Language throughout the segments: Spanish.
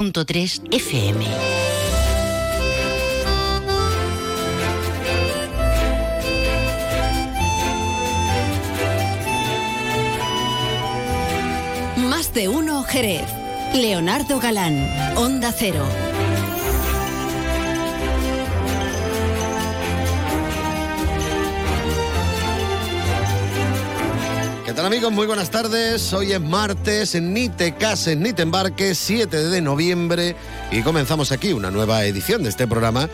.3 FM. Más de uno Jerez. Leonardo Galán, Onda Cero. Tal amigos? Muy buenas tardes. Hoy es martes, ni te cases ni te embarques, 7 de noviembre y comenzamos aquí una nueva edición de este programa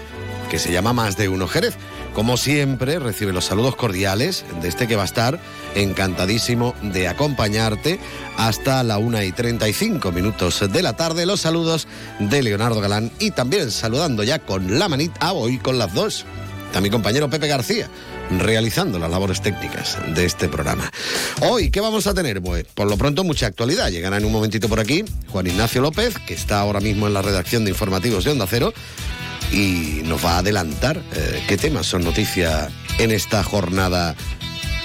que se llama Más de Uno Jerez. Como siempre, recibe los saludos cordiales de este que va a estar encantadísimo de acompañarte hasta la 1 y 35 minutos de la tarde. Los saludos de Leonardo Galán y también saludando ya con la manita, hoy con las dos, a mi compañero Pepe García realizando las labores técnicas de este programa. Hoy, ¿qué vamos a tener? Pues por lo pronto mucha actualidad. Llegará en un momentito por aquí Juan Ignacio López, que está ahora mismo en la redacción de informativos de Onda Cero, y nos va a adelantar eh, qué temas son noticia en esta jornada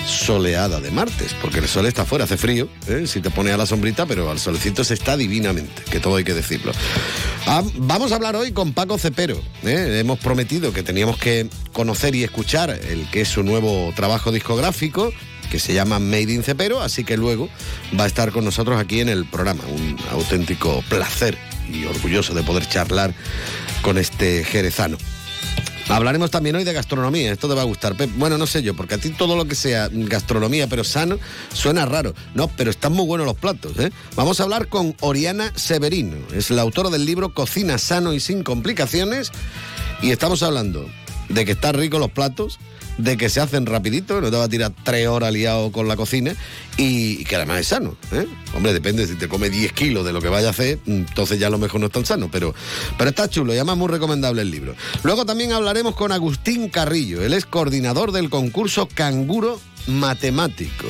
soleada de martes, porque el sol está fuera, hace frío, ¿eh? si te pone a la sombrita, pero al solecito se está divinamente, que todo hay que decirlo. Ah, vamos a hablar hoy con Paco Cepero. ¿eh? Hemos prometido que teníamos que conocer y escuchar el que es su nuevo trabajo discográfico, que se llama Made in Cepero, así que luego va a estar con nosotros aquí en el programa. Un auténtico placer y orgulloso de poder charlar con este jerezano. Hablaremos también hoy de gastronomía, esto te va a gustar. Pep. Bueno, no sé yo, porque a ti todo lo que sea gastronomía, pero sano, suena raro. No, pero están muy buenos los platos. ¿eh? Vamos a hablar con Oriana Severino, es la autora del libro Cocina sano y sin complicaciones. Y estamos hablando de que están ricos los platos, de que se hacen rapidito, no te va a tirar tres horas liado con la cocina y, que además es sano. ¿eh? Hombre, depende, si te come 10 kilos de lo que vaya a hacer, entonces ya a lo mejor no es tan sano, pero, pero está chulo y además muy recomendable el libro. Luego también hablaremos con Agustín Carrillo, él es coordinador del concurso Canguro Matemático.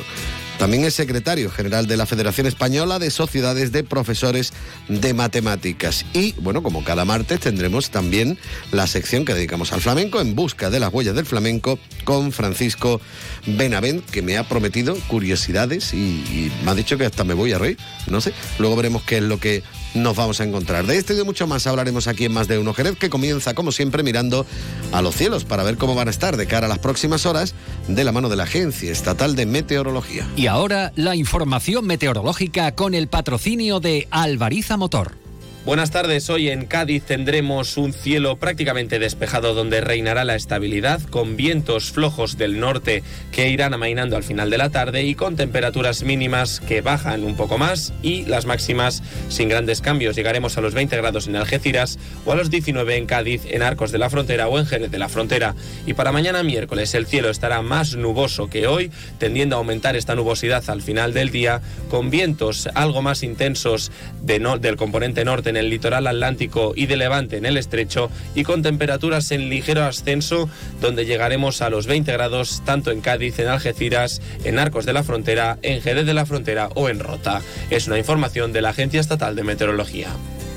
También es secretario general de la Federación Española de Sociedades de Profesores de Matemáticas. Y, bueno, como cada martes tendremos también la sección que dedicamos al flamenco en busca de las huellas del flamenco con Francisco Benavent, que me ha prometido curiosidades y, me ha dicho que hasta me voy a reír. No sé, luego veremos qué es lo que nos vamos a encontrar. De esto y de mucho más hablaremos aquí en Más de Uno Jerez, que comienza, como siempre, mirando a los cielos para ver cómo van a estar de cara a las próximas horas de la mano de la Agencia Estatal de Meteorología. Ahora la información meteorológica con el patrocinio de Alvariza Motor. Buenas tardes, hoy en Cádiz tendremos un cielo prácticamente despejado donde reinará la estabilidad con vientos flojos del norte que irán amainando al final de la tarde y con temperaturas mínimas que bajan un poco más y las máximas sin grandes cambios. Llegaremos a los 20 grados en Algeciras o a los 19 en Cádiz, en Arcos de la Frontera o en Jerez de la Frontera. Y para mañana miércoles el cielo estará más nuboso que hoy, tendiendo a aumentar esta nubosidad al final del día con vientos algo más intensos del componente norte en el litoral atlántico y de levante en el estrecho y con temperaturas en ligero ascenso donde llegaremos a los 20 grados tanto en Cádiz, en Algeciras, en Arcos de la Frontera, en Jerez de la Frontera o en Rota. Es una información de la Agencia Estatal de Meteorología.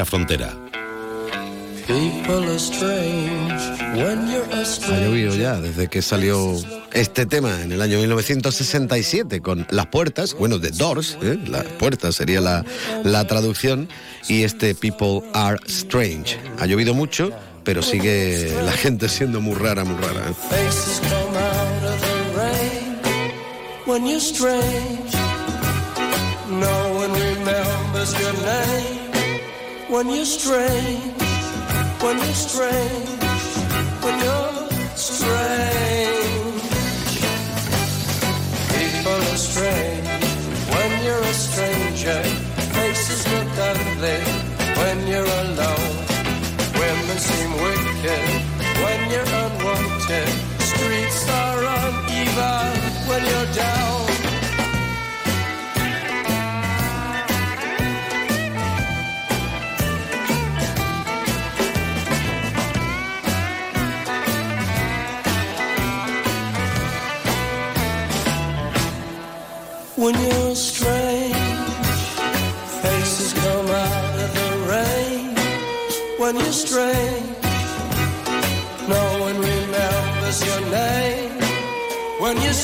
la Frontera. Ha llovido ya desde que salió este tema en el año 1967 con Las Puertas, bueno, The Doors, ¿eh? Las Puertas sería la, la traducción, y este People Are Strange. Ha llovido mucho, pero sigue la gente siendo muy rara, muy rara. When you're strange, when you're strange, when you're strange. People are strange when you're a stranger.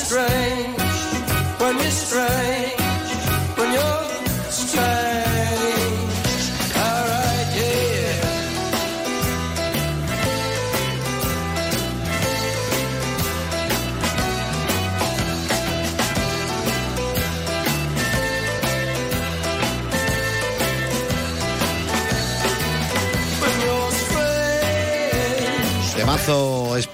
Right.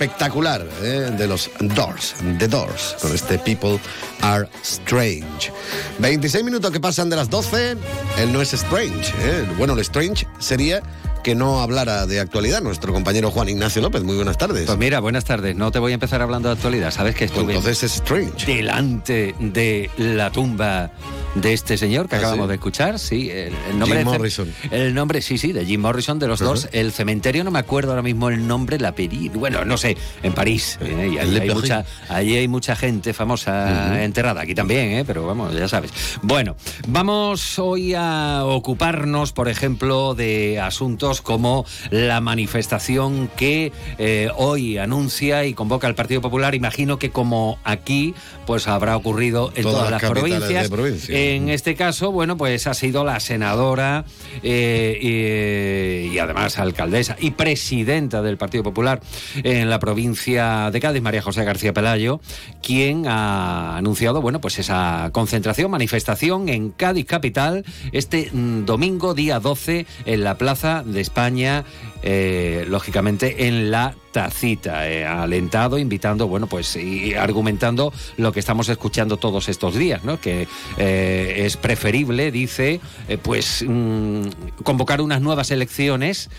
Espectacular ¿eh? de los Doors, The Doors, con este People Are Strange. 26 minutos que pasan de las 12, él no es Strange. ¿eh? Bueno, el Strange sería que no hablara de actualidad nuestro compañero Juan Ignacio López. Muy buenas tardes. Pues mira, buenas tardes. No te voy a empezar hablando de actualidad. Sabes que Pues estuve entonces es Strange. delante de la tumba de este señor que ¿Ah, acabamos sí? de escuchar, sí, el, el nombre Jim Morrison. El nombre, sí, sí, de Jim Morrison de los dos. El cementerio no me acuerdo ahora mismo el nombre, la Peri, bueno, no sé, en París. ¿eh? Y allí, hay mucha, allí hay mucha gente famosa enterrada, aquí también, ¿eh? pero vamos, ya sabes. Bueno, vamos hoy a ocuparnos, por ejemplo, de asuntos como la manifestación que eh, hoy anuncia y convoca el Partido Popular. Imagino que como aquí, pues habrá ocurrido en Todas todas, las provincias. de provincia. En este caso, bueno, pues ha sido la senadora eh, y, y además alcaldesa y presidenta del Partido Popular en la provincia de Cádiz, María José García Pelayo, quien ha anunciado, bueno, pues esa concentración, manifestación en Cádiz capital este mm, domingo día 12 en la Plaza de España, eh, lógicamente en la tacita, eh, alentado, invitando, bueno, pues y argumentando lo que estamos escuchando todos estos días, ¿no? Que eh, es preferible, dice, pues mm, convocar unas nuevas elecciones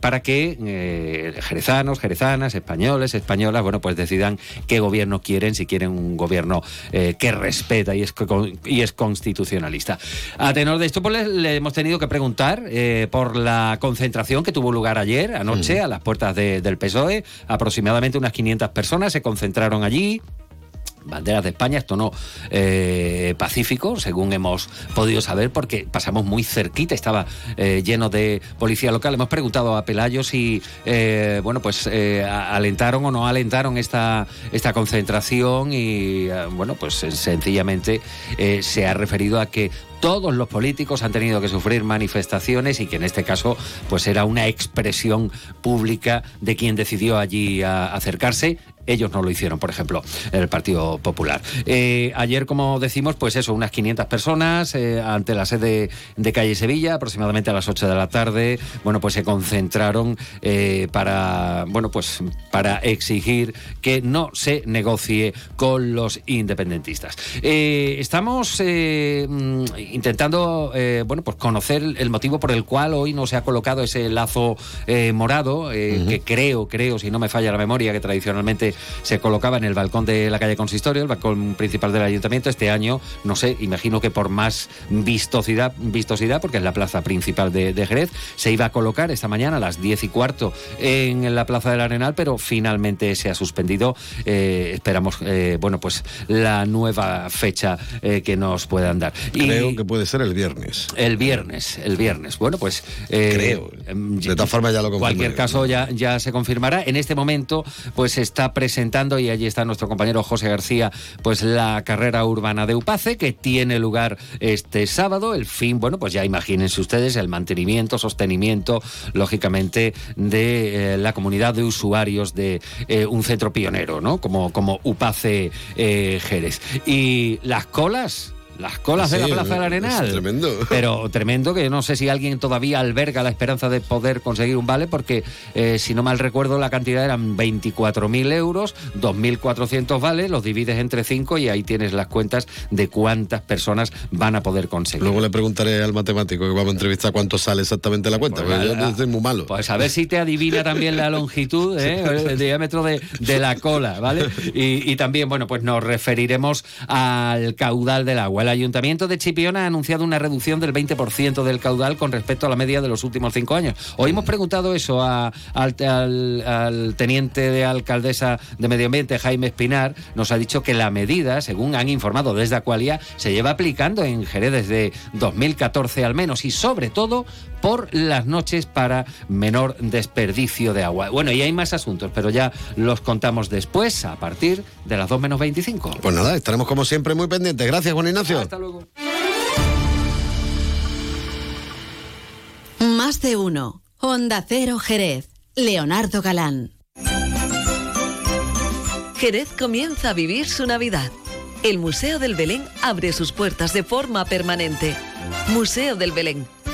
para que jerezanos, jerezanas, españoles, españolas, bueno, pues decidan qué gobierno quieren, si quieren un gobierno que respeta y es, y es constitucionalista. A tenor de esto, pues le, hemos tenido que preguntar por la concentración que tuvo lugar ayer, anoche, a las puertas de- del PSOE. Aproximadamente unas 500 personas se concentraron allí. Banderas de España, esto no eh, pacífico, según hemos podido saber, porque pasamos muy cerquita, estaba eh, lleno de policía local. Hemos preguntado a Pelayo si, eh, bueno, pues alentaron o no alentaron esta, esta concentración y, bueno, pues sencillamente se ha referido a que todos los políticos han tenido que sufrir manifestaciones y que en este caso pues era una expresión pública de quien decidió allí a- acercarse. Ellos no lo hicieron, por ejemplo, el Partido Popular. Eh, ayer, como decimos, pues eso, unas 500 personas eh, ante la sede de Calle Sevilla, aproximadamente a las 8 de la tarde, bueno, pues se concentraron eh, para, bueno, pues para exigir que no se negocie con los independentistas. Estamos mm, intentando, bueno, pues conocer el motivo por el cual hoy no se ha colocado ese lazo morado, que creo, creo, si no me falla la memoria, que tradicionalmente se colocaba en el balcón de la calle Consistorio, el balcón principal del ayuntamiento. Este año, no sé, imagino que por más vistosidad, vistosidad porque es la plaza principal de, de Jerez, se iba a colocar esta mañana a las 10 y cuarto en la plaza del Arenal, pero finalmente se ha suspendido. Eh, esperamos, eh, bueno, pues la nueva fecha eh, que nos puedan dar. Y- Creo que puede ser el viernes. el viernes, el viernes. Bueno, pues... Creo. em, De todas formas ya lo En cualquier caso ya, ya se confirmará. En este momento pues está presentando, y allí está nuestro compañero José García, pues la carrera urbana de Upace, que tiene lugar este sábado. El fin, bueno, pues ya imagínense ustedes el mantenimiento, sostenimiento, lógicamente, de eh, la comunidad de usuarios de eh, un centro pionero, ¿no? Como, como Upace eh, Jerez. Y las colas... Las colas de la Plaza del es Arenal. tremendo. Pero tremendo que no sé si alguien todavía alberga la esperanza de poder conseguir un vale, porque eh, si no mal recuerdo la cantidad eran 24.000 euros, 2.400 vales, los divides entre 5 y ahí tienes las cuentas de cuántas personas van a poder conseguir. Luego le preguntaré al matemático que vamos a entrevistar cuánto sale exactamente la cuenta, Pues porque yo estoy muy malo. Pues a ver si te adivina también la longitud, ¿eh? el diámetro de, de la cola, ¿vale? Y, y también, bueno, pues nos referiremos al caudal del agua. El Ayuntamiento de Chipiona ha anunciado una reducción del 20% del caudal con respecto a la media de los últimos cinco años. Hoy hemos preguntado eso a- al, al- al teniente de alcaldesa de Medio Ambiente, Jaime Espinar. Nos ha dicho que la medida, según han informado desde Aqualia, se lleva aplicando en Jerez desde 2014 al menos y sobre todo por las noches para menor desperdicio de agua. Bueno, y hay más asuntos, pero ya los contamos después a partir de las 2 menos 25. Pues nada, estaremos como siempre muy pendientes. Gracias, Juan Ignacio. Hasta luego. Más de uno. Onda Cero Jerez. Leonardo Galán. Jerez comienza a vivir su Navidad. El Museo del Belén abre sus puertas de forma permanente. Museo del Belén.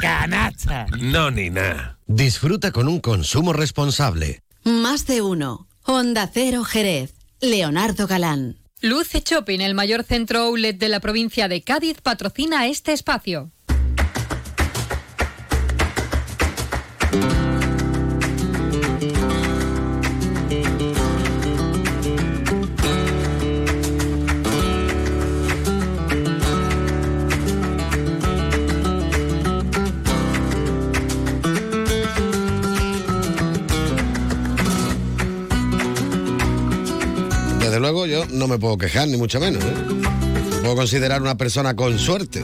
Canasta. No, ni nada. Disfruta con un consumo responsable. Más de uno. Onda Cero Jerez. Leonardo Galán. Luce Shopping, el mayor centro outlet de la provincia de Cádiz, patrocina este espacio. Luego yo no me puedo quejar, ni mucho menos. ¿eh? Puedo considerar una persona con suerte.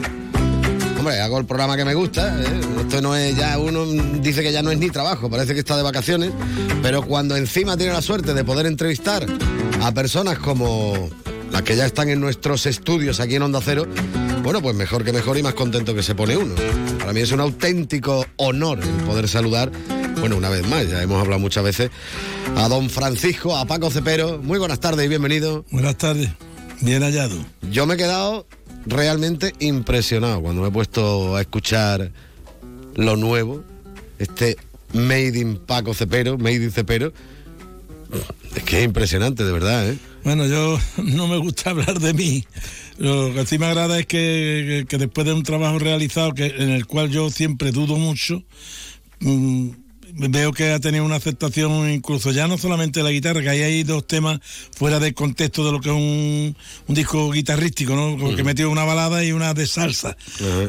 Hombre, hago el programa que me gusta. ¿eh? Esto no es ya, uno dice que ya no es ni trabajo, parece que está de vacaciones. Pero cuando encima tiene la suerte de poder entrevistar a personas como las que ya están en nuestros estudios aquí en Onda Cero, bueno, pues mejor que mejor y más contento que se pone uno. Para mí es un auténtico honor poder saludar, bueno, una vez más, ya hemos hablado muchas veces, a don Francisco, a Paco Cepero. Muy buenas tardes y bienvenido. Buenas tardes, bien hallado. Yo me he quedado realmente impresionado cuando me he puesto a escuchar lo nuevo, este Made in Paco Cepero, Made in Cepero. Es que es impresionante, de verdad, ¿eh? Bueno, yo no me gusta hablar de mí. Lo que sí me agrada es que, que- después de un trabajo realizado que, en el cual yo siempre dudo mucho, mm, veo que ha tenido una aceptación incluso ya no solamente la guitarra, que ahí hay dos temas fuera del contexto de lo que es un, un disco guitarrístico, ¿no? Porque he metido una balada y una de salsa.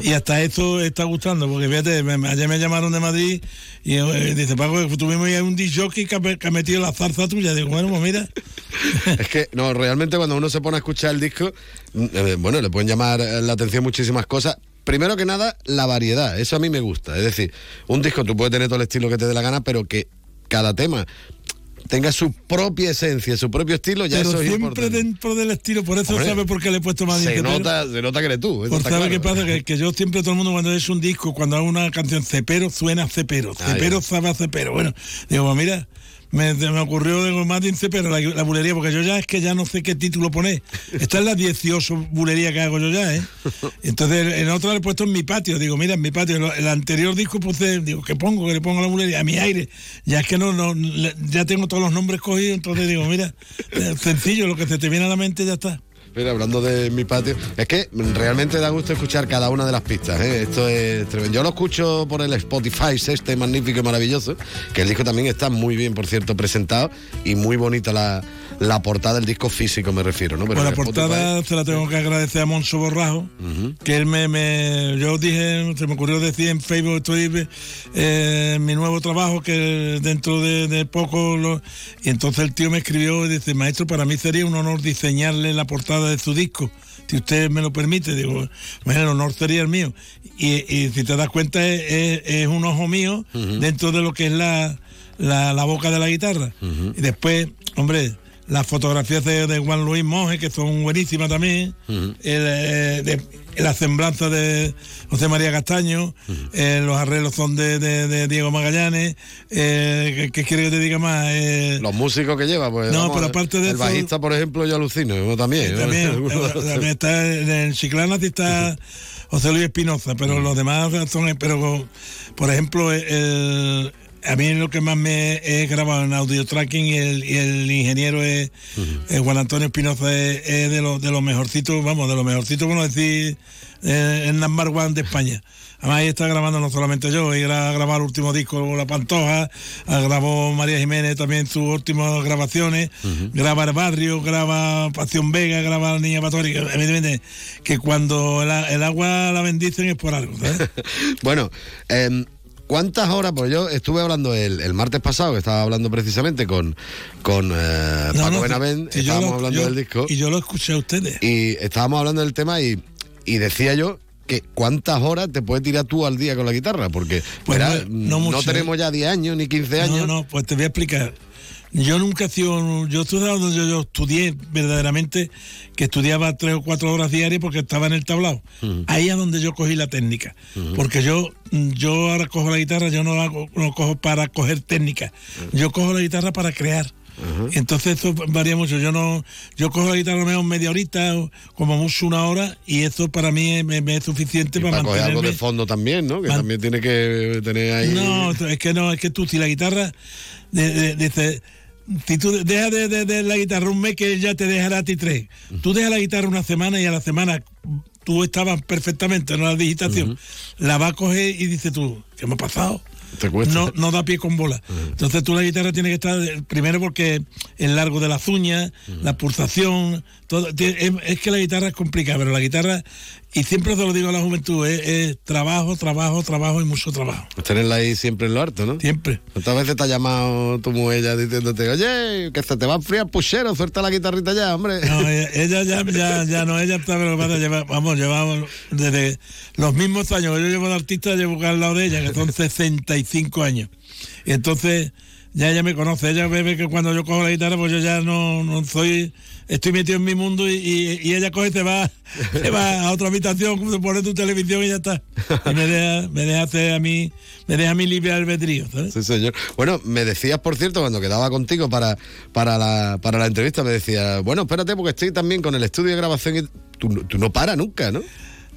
Y hasta eso está gustando, porque fíjate, me- ayer me llamaron de Madrid y eh, dice, Paco, tuvimos ahí un disc jockey que ha, que ha metido la zarza tuya. Digo, bueno, pues mira. Es que, no, realmente cuando uno se pone a escuchar el disco, mm, eh, bueno, le pueden llamar la atención muchísimas cosas. Primero que nada, la variedad. Eso a mí me gusta. Es decir, un disco tú puedes tener todo el estilo que te dé la gana, pero que cada tema tenga su propia esencia, su propio estilo, ya Pero eso es siempre importante. dentro del estilo, por eso Hombre, sabe por qué le he puesto más Se nota, se nota que eres tú. Por saber claro. qué pasa, que, que yo siempre todo el mundo cuando es un disco, cuando hago una canción, Cepero suena Cepero, Ah, Cepero ya. sabe Cepero. Bueno, digo, pues mira, me, me ocurrió de Cepero, la, la bulería, porque yo ya es que ya no sé qué título poner. Esta es la 18 bulería que hago yo ya, ¿eh? Entonces en otra le he puesto en mi patio, digo, mira, en mi patio, Lo- el anterior disco puse, digo, ¿qué pongo? Que le pongo la bulería, a mi aire. Ya es que no, no, ya tengo todos los nombres cogidos, entonces digo, mira, eh, sencillo, lo que se te viene a la mente ya está. Mira, hablando de mi patio, es que realmente da gusto escuchar cada una de las pistas. ¿eh? Esto es tremendo. Yo lo escucho por el Spotify, este magnífico y maravilloso, que el disco también está muy bien, por cierto, presentado y muy bonita la, la portada del disco físico, me refiero, ¿no? Pero Pues la portada se la tengo que agradecer a Monso Borrajo, que él me, me- yo dije, se me ocurrió decir en Facebook, estoy eh, mi nuevo trabajo que dentro de, de poco, lo- y entonces el tío me escribió y dice, maestro, para mí sería un honor diseñarle la portada de su disco, si usted me lo permite, digo, bueno, el honor sería el mío. Y, y si te das cuenta, es, es- es un ojo mío dentro de lo que es la, la, la boca de la guitarra. Y después, hombre, las fotografías de, de Juan Luis Monge, que son buenísimas también, el, eh, de- la semblanza de José María Castaño, eh, los arreglos son de, Diego Magallanes, eh, ¿qué, quiere que te diga más? Eh, Los músicos que lleva, pues. No, vamos, pero aparte de el eso- bajista, por ejemplo, yo alucino, yo también. ¿no? también, también está en el Chiclana está José Luis Espinoza, pero los demás son, pero por ejemplo, el, a mí lo que más me he grabado en audio tracking y el, y el ingeniero es, es Juan Antonio Espinoza, es, es de los de los mejorcitos, vamos, de los mejorcitos, bueno decir, eh, el number one de España. Además ahí está grabando no solamente yo, ir a grabar el último disco La Pantoja, ah, grabó María Jiménez también sus últimas grabaciones, graba El Barrio, graba Pasión Vega, graba La Niña Patórica, evidentemente que cuando el, el agua la bendicen es por algo. ¿sabes? Bueno, em, ¿cuántas horas? Pues yo estuve hablando el, el martes pasado, que estaba hablando precisamente con, con eh, No, Paco no, Benavent, estábamos lo- hablando yo- del disco. Y yo lo escuché a ustedes. Y estábamos hablando del tema y, y decía yo que cuántas horas te puedes tirar tú al día con la guitarra, porque Pues verás, no- no mucho, tenemos ¿eh? ya 10 años ni 15 años. No, no, pues te voy a explicar. Yo nunca he sido, yo estudié donde yo, yo estudié verdaderamente, que estudiaba tres o cuatro horas diarias porque estaba en el tablao. Ahí es donde yo cogí la técnica. Porque yo, yo ahora cojo la guitarra, yo no hago, no cojo para coger técnica. Yo cojo la guitarra para crear. Entonces eso varía mucho. Yo no, yo cojo la guitarra menos media horita, como mucho una hora, y eso para mí es, me- me es suficiente Y para para coger algo de fondo también, ¿no? Que Man- también tiene que tener ahí. No, es que no, es que tú, si la guitarra, dice, si tú dejas de, de- de la guitarra un mes, que ya te dejará a ti tres. Tú dejas la guitarra una semana y a la semana tú estabas perfectamente en la digitación. La vas a coger y dices tú, ¿qué me ha pasado? Te cuesta. No, no da pie con bola. Entonces tú la guitarra tiene que estar, eh, primero porque el largo de las uñas, la pulsación, todo, es, es que la guitarra es complicada, pero la guitarra, y siempre te lo digo a la juventud, es, es trabajo, trabajo, trabajo y mucho trabajo. Tenerla ahí siempre en lo harto, ¿no? Siempre. ¿Cuántas veces te ha llamado tu mujer ya diciéndote, oye, que se te va a enfriar puchero, suelta la guitarrita ya, hombre? No, ella, ella ya, ya, ya no, ella está, pero que que vamos, llevamos desde los mismos años que yo llevo de artista, llevo al lado de ella, que son 65 años. Y entonces ya ella me conoce, ella ve que cuando yo cojo la guitarra, pues yo ya no, no soy, estoy metido en mi mundo y, y- ella coge y se va, se va a otra habitación, pone tu televisión y ya está. Y me deja, me deja hacer a mí, me deja a libre albedrío, ¿sabes? Sí, señor. Bueno, me decías, por cierto, cuando quedaba contigo para, para, la, para la entrevista, me decía, bueno, espérate, porque estoy también con el estudio de grabación y tú, tú no paras nunca, ¿no?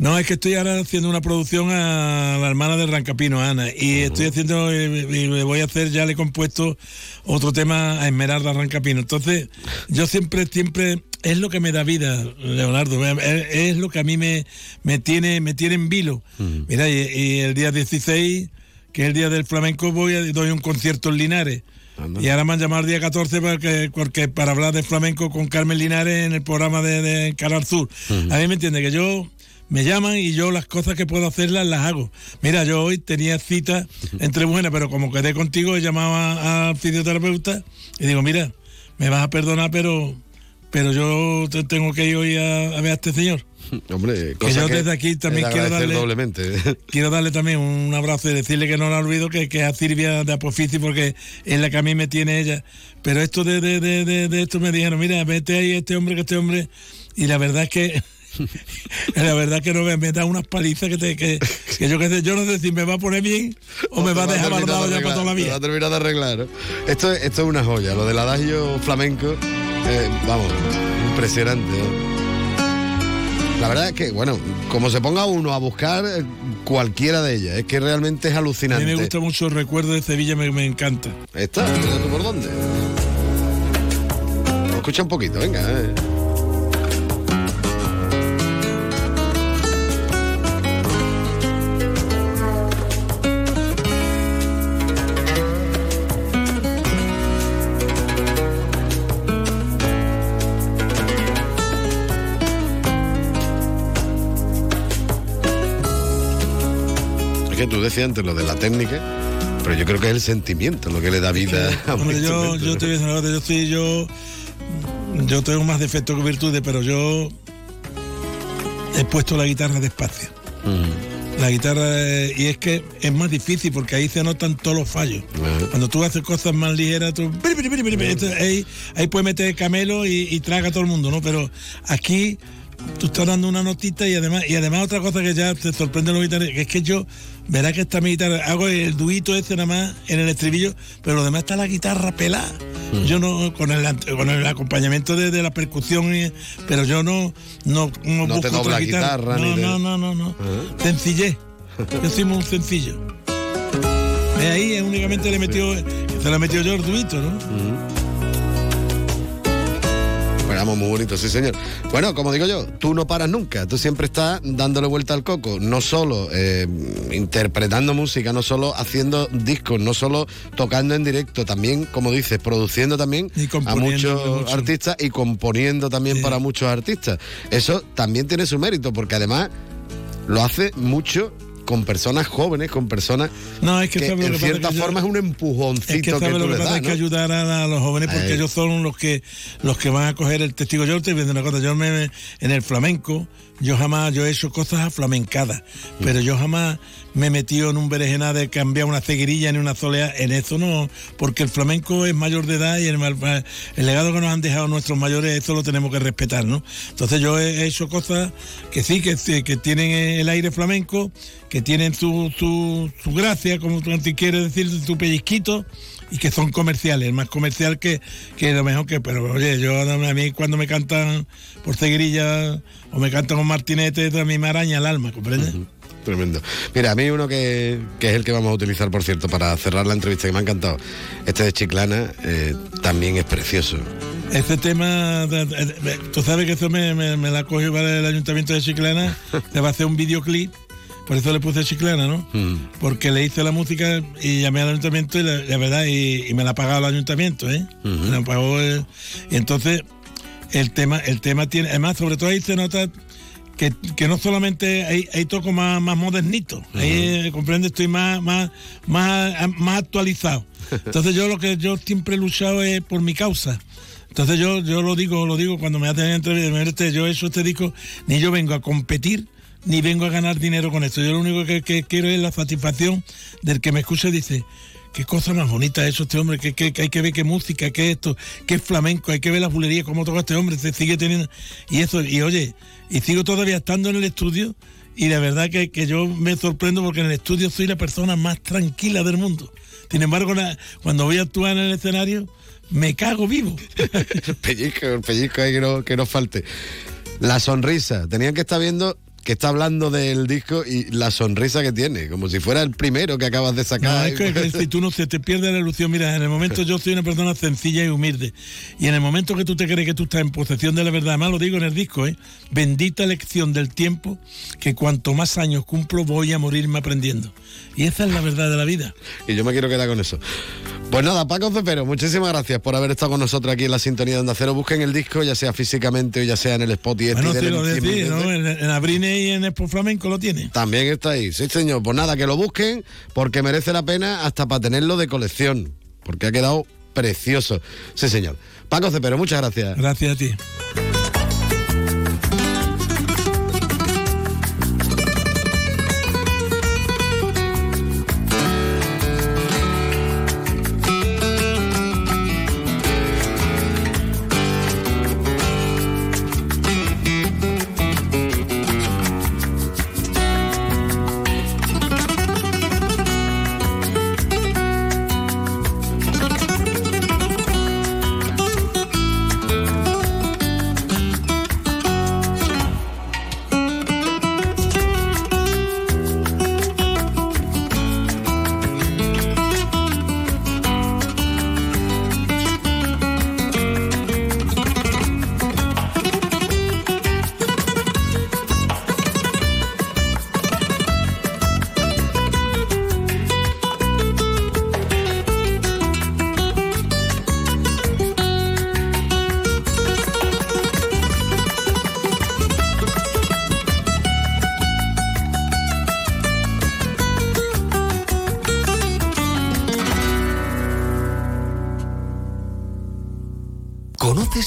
No, es que estoy ahora haciendo una producción a la hermana de Rancapino, Ana, y estoy haciendo, y y me voy a hacer, ya le he compuesto otro tema a Esmeralda Rancapino. Entonces, yo siempre, siempre, es lo que me da vida, Leonardo, es, es lo que a mí me, me tiene, me tiene en vilo. Mira, y, y el día 16, que es el día del flamenco, voy a doy un concierto en Linares. Y ahora me han llamado el día 14 para, que- porque, para hablar de flamenco con Carmen Linares en el programa de, de Canal Sur. A mí me entiende que yo me llaman y yo las cosas que puedo hacerlas las hago. Mira, yo hoy tenía cita entre buenas, pero como quedé contigo, he llamado a- al fisioterapeuta y digo, mira, me vas a perdonar, pero pero yo te- tengo que ir hoy a, a ver a este señor. Hombre, Que cosa yo que desde aquí también quiero darle, doblemente. quiero darle también un abrazo y decirle que no la olvido, que, que a Silvia de Apofici, porque es la que a mí me tiene ella. Pero esto de, de, de, de, de esto me dijeron, mira, vete ahí este hombre, que este hombre. Y la verdad es que. La verdad que no me, me da unas palizas que, te, que, que yo qué sé, yo no sé si me va a poner bien o, me va a dejar de bardado ya para toda la te vida. Va a terminar de arreglar. ¿no? Esto, es- esto es una joya, lo del adagio flamenco, eh, vamos, impresionante. ¿no? La verdad es que, bueno, como se ponga uno a buscar eh, cualquiera de ellas, es que realmente es A alucinante. mí me gusta mucho el recuerdo de Sevilla, me, me encanta. Está, tú por dónde. Escucha un poquito, venga. eh. Tú decías antes lo de la técnica, pero yo creo que es el sentimiento lo que le da vida a un Hombre, yo, yo te voy a decir yo sí, yo, yo tengo más defectos que virtudes, pero yo he puesto la guitarra despacio. La guitarra, y es que es más difícil porque ahí se notan todos los fallos. Cuando tú haces cosas más ligeras, tú. Ahí, ahí puedes meter camelo y, y traga a todo el mundo, ¿no? Pero aquí tú estás dando una notita y además, y además otra cosa que ya te sorprende los guitarristas, que es que yo, verás que esta mi guitarra, hago el duito ese nada más en el estribillo, pero lo demás está la guitarra pelada. Yo no, con el, con el acompañamiento de, de la percusión, y- pero yo no, no, no, No busco otra guitarra, No, ni no, no, no, no. Ah. Sencillez. Yo soy muy sencillo. De ahí eh, únicamente le metió, se lo metió yo Arduito, ¿no? Programa muy bonito, sí señor. Bueno, como digo yo, tú no paras nunca, tú siempre estás dándole vuelta al coco, no solo eh, interpretando música, no solo haciendo discos, no solo tocando en directo, también, como dices, produciendo también a muchos mucho. artistas y componiendo también para muchos artistas. Eso también tiene su mérito, porque además lo hace mucho con personas jóvenes, con personas No, es que, que ¿sabes lo en que cierta Que yo- forma es un empujoncito Es que, que, ¿sabes tú lo que les pasa? das, Hay que ayudar a, a los jóvenes porque Ahí. ellos son los que los que van a coger el testigo. Yo te decir una cosa, yo me, me- en el flamenco, yo jamás, yo he hecho cosas aflamencadas, Mm. pero yo jamás me he metido en un berenjena de cambiar una ceguerilla ni una solea, en eso no, porque el flamenco es mayor de edad y el, mal- el legado que nos han dejado nuestros mayores, eso lo tenemos que respetar, ¿no? Entonces yo he hecho cosas que sí, que, que tienen el aire flamenco, que tienen su, su, su gracia, como tú quieres decir, su pellizquito, y que son comerciales, más comercial que, que lo mejor que, pero oye, yo a mí cuando me cantan por ceguerilla o me cantan con martinete, a mí me araña el alma, ¿comprendes? Tremendo. Mira, a mí uno que, que es el que vamos a utilizar, por cierto, para cerrar la entrevista, que me ha encantado. Este de Chiclana eh, también es precioso. Este tema, tú sabes que eso me, me, me la cogió para el ayuntamiento de Chiclana, le va a hacer un videoclip, por eso le puse Chiclana, ¿no? Porque le hice la música y llamé al ayuntamiento y la, la verdad, y, y me la ha pagado el ayuntamiento, ¿eh? Me la pagó el- y entonces el tema, el tema tiene, además, sobre todo ahí se nota que, que no solamente hay, hay toco más, más modernito, ahí, eh, comprende, estoy más, más, más, más actualizado. Entonces yo lo que yo siempre he luchado es por mi causa. Entonces yo, yo lo digo, lo digo cuando me hacen entrevistas, este, yo hecho este disco, ni yo vengo a competir, ni vengo a ganar dinero con esto. Yo lo único que, que quiero es la satisfacción del que me escucha y dice, qué cosa más bonita es este hombre, que, que- hay que ver qué música, qué esto, qué flamenco, hay que ver la bulería, cómo toca este hombre, se sigue teniendo. Y eso, y oye, y sigo todavía estando en el estudio. Y de verdad que, que yo me sorprendo porque en el estudio soy la persona más tranquila del mundo. Sin embargo, la- cuando voy a actuar en el escenario, me cago vivo. El pellizco, el pellizco ahí que no, que no falte. La sonrisa. Tenían que estar viendo que está hablando del disco y la sonrisa que tiene, como si fuera el primero que acabas de No, sacar. es que, que si tú no se te pierde la ilusión, mira, en el momento yo soy una persona sencilla y humilde. Y en el momento que tú te crees que tú estás en posesión de la verdad, además lo digo en el disco, ¿eh? bendita lección del tiempo, que cuanto más años cumplo voy a morirme aprendiendo. Y esa es la verdad de la vida. Y yo me quiero quedar con eso. Pues nada, Paco Cepero, muchísimas gracias por haber estado con nosotros aquí en la sintonía de Onda Cero. Busquen el disco, ya sea físicamente o ya sea en el spot y este Bueno, del sí, lo 100.000 decís, ¿no? En, en Abrine y en Expo Flamenco lo tiene. También está ahí, sí señor. Pues nada, que lo busquen porque merece la pena hasta para tenerlo de colección, porque ha quedado precioso. Sí señor. Paco Cepero, muchas gracias. Gracias a ti.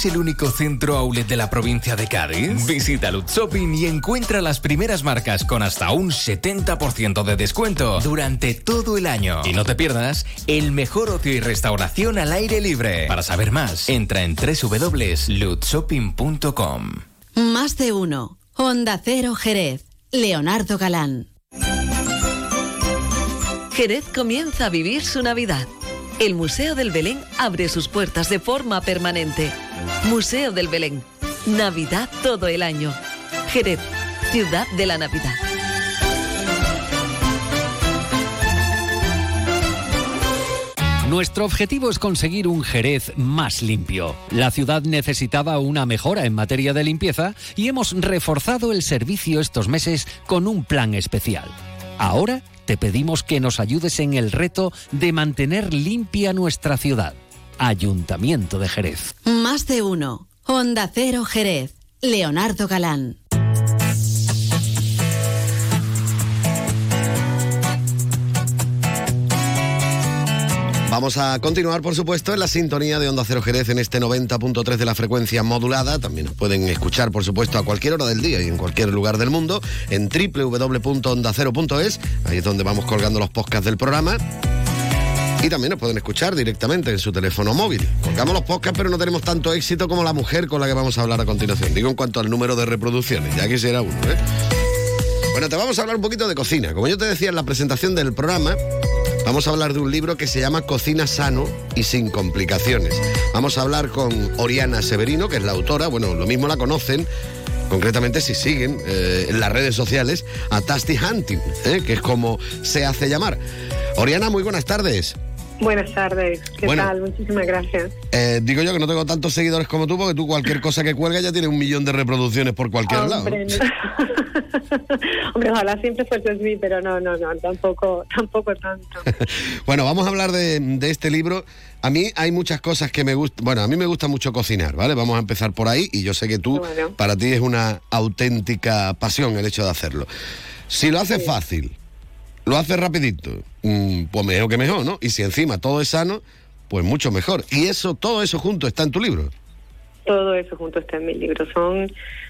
¿Conoces el único centro outlet de la provincia de Cádiz? Visita Lutz Shopping y encuentra las primeras marcas con hasta un 70% de descuento durante todo el año. Y no te pierdas el mejor ocio y restauración al aire libre. Para saber más, entra en www.lutzshopping.com. Más de uno. Honda Cero Jerez. Leonardo Galán. Jerez comienza a vivir su Navidad. El Museo del Belén abre sus puertas de forma permanente. Museo del Belén. Navidad todo el año. Jerez, ciudad de la Navidad. Nuestro objetivo es conseguir un Jerez más limpio. La ciudad necesitaba una mejora en materia de limpieza y hemos reforzado el servicio estos meses con un plan especial. Ahora te pedimos que nos ayudes en el reto de mantener limpia nuestra ciudad. Ayuntamiento de Jerez. Más de uno. Honda Cero Jerez. Leonardo Galán. Vamos a continuar, por supuesto, en la sintonía de Onda Cero Jerez en este 90.3 de la frecuencia modulada. También nos pueden escuchar, por supuesto, a cualquier hora del día y en cualquier lugar del mundo en www.ondacero.es. Ahí es donde vamos colgando los podcasts del programa. Y también nos pueden escuchar directamente en su teléfono móvil. Colgamos los podcasts, pero no tenemos tanto éxito como la mujer con la que vamos a hablar a continuación. Digo en cuanto al número de reproducciones, ya quisiera uno, ¿eh? Bueno, te vamos a hablar un poquito de cocina. Como yo te decía en la presentación del programa, vamos a hablar de un libro que se llama Cocina sano y sin complicaciones. Vamos a hablar con Oriana Severino, que es la autora. Bueno, lo mismo la conocen concretamente si siguen eh, en las redes sociales a Tasty Hunting, ¿eh? que es como se hace llamar. Oriana, muy buenas tardes. Buenas tardes, ¿qué Bueno. tal? Muchísimas gracias. Eh, digo yo que no tengo tantos seguidores como tú, porque tú cualquier cosa que cuelga ya tiene un millón de reproducciones por cualquier lado. Hombre, no. Hombre, ojalá siempre fuese así, pero no, no, no, tampoco, tampoco tanto. Bueno, vamos a hablar de, de este libro. A mí hay muchas cosas que me gustan. Bueno, a mí me gusta mucho cocinar, ¿vale? Vamos a empezar por ahí y yo sé que tú, Bueno. para ti es una auténtica pasión el hecho de hacerlo. Si lo haces fácil, lo haces rapidito, pues mejor que mejor, ¿no? Y si encima todo es sano, pues mucho mejor. Y eso, todo eso junto está en tu libro. Todo eso junto está en mi libro. Son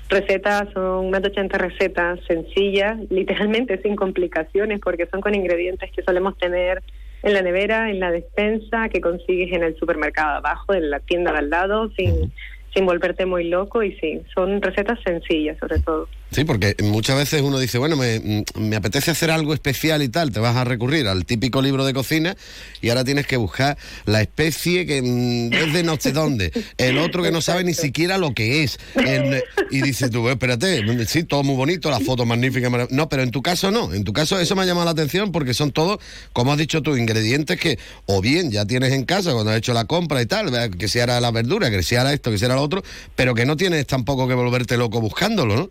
recetas, son más de 80 recetas sencillas, literalmente sin complicaciones, porque son con ingredientes que solemos tener en la nevera, en la despensa, que consigues en el supermercado abajo, en la tienda de al lado, sin, sin volverte muy loco. Y sí, son recetas sencillas sobre todo. Sí, porque muchas veces uno dice, bueno, me, me apetece hacer algo especial y tal, te vas a recurrir al típico libro de cocina y ahora tienes que buscar la especie que mm, es de no sé dónde, el otro que no sabe ni siquiera lo que es. el- y dices tú, "Eh, espérate, sí, todo muy bonito, la foto magnífica. marav-". No, pero en tu caso no, en tu caso eso me ha llamado la atención porque son todos, como has dicho tú, ingredientes que o bien ya tienes en casa cuando has hecho la compra y tal, que sea la verdura, que sea esto, que sea lo otro, pero que no tienes tampoco que volverte loco buscándolo, ¿no?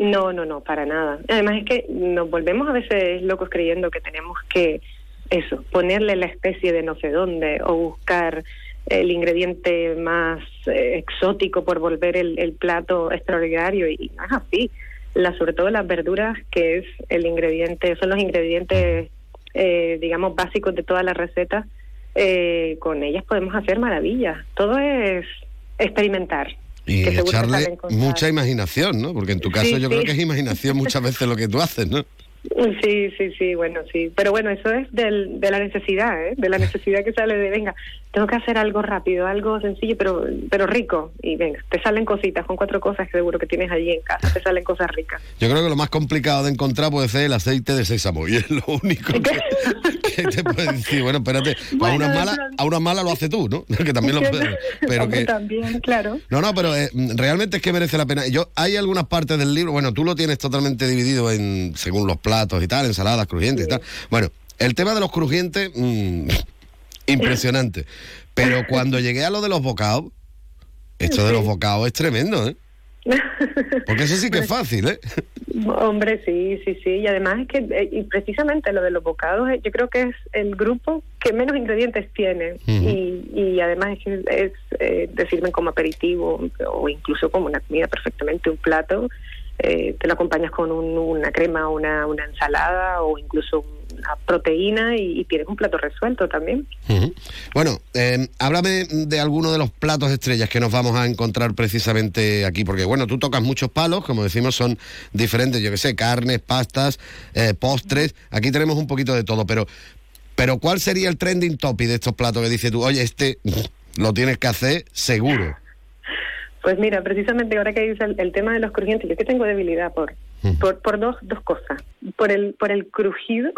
No, no, no, para nada. Además es que nos volvemos a veces locos creyendo que tenemos que, eso, ponerle la especie de no sé dónde o buscar el ingrediente más eh, exótico por volver el, plato extraordinario y no es así. Sobre todo las verduras, que es el ingrediente, son los ingredientes, eh, digamos, básicos de todas las recetas, eh, con ellas podemos hacer maravillas. Todo es experimentar. Y echarle mucha imaginación, ¿no? Porque en tu caso Sí, yo sí. creo que es imaginación muchas veces lo que tú haces, ¿no? Sí, sí, sí, bueno, sí. Pero bueno, eso es del, de la necesidad, ¿eh? De la necesidad que sale de, venga, tengo que hacer algo rápido, algo sencillo, pero pero rico. Y venga, te salen cositas, con cuatro cosas que seguro que tienes allí en casa, te salen cosas ricas. Yo creo que lo más complicado de encontrar puede ser el aceite de sésamo y es lo único que, que te puede decir. Bueno, espérate, a Bueno, malas, pronto. a unas malas lo hace tú, ¿no? Que también lo puedes. Pero que también, claro. no, no, pero eh, realmente es que merece la pena. Yo hay algunas partes del libro, bueno, tú lo tienes totalmente dividido en según los platos y tal, ensaladas, crujientes y tal. Bueno, el tema de los crujientes mm, impresionante. Pero cuando llegué a lo de los bocados, esto de los bocados es tremendo, ¿eh? Porque eso sí que es fácil, ¿eh? Hombre, sí, sí, sí. Y además es que, eh, y precisamente lo de los bocados, eh, yo creo que es el grupo que menos ingredientes tiene. Y, y además es que es, eh, te sirven como aperitivo o incluso como una comida perfectamente, un plato. Eh, te lo acompañas con un- una crema, una, una ensalada o incluso una proteína y, tienes un plato resuelto también. Bueno, eh, háblame de alguno de los platos estrellas que nos vamos a encontrar precisamente aquí, porque bueno, tú tocas muchos palos, como decimos, son diferentes, yo que sé, carnes, pastas, eh, postres, aquí tenemos un poquito de todo, pero, pero ¿cuál sería el trending topic de estos platos que dices tú, oye, este lo tienes que hacer seguro? Pues mira, precisamente ahora que dices el, el tema de los crujientes, yo que tengo debilidad por, por, por dos, dos cosas. Por el, por el crujido.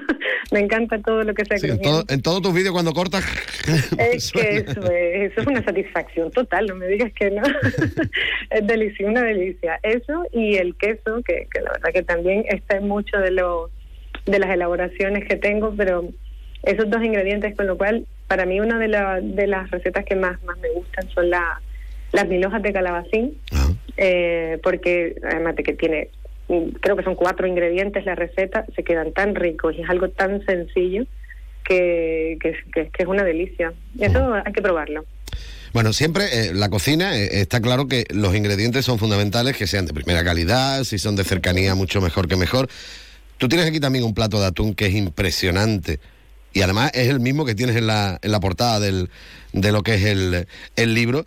me encanta todo lo que sea Sí, en, todo- en todos tus vídeos cuando cortas... Es que eso es, eso es una satisfacción total, no me digas que no. es delicia, una delicia. Eso y el queso, que, que la verdad que también está en mucho de, lo, de las elaboraciones que tengo, pero esos dos ingredientes, con lo cual, para mí una de, la- de las recetas que más, más me gustan son la- las mil hojas de calabacín, eh, porque además de que tiene, creo que son cuatro ingredientes la receta, se quedan tan ricos y es algo tan sencillo que, que, que- que es una delicia. Eso hay que probarlo. Bueno, siempre eh, la cocina eh, está claro que los ingredientes son fundamentales, que sean de primera calidad, si son de cercanía, mucho mejor que mejor. Tú tienes aquí también un plato de atún que es impresionante. Y además es el mismo que tienes en la, en la portada del, de lo que es el, el libro,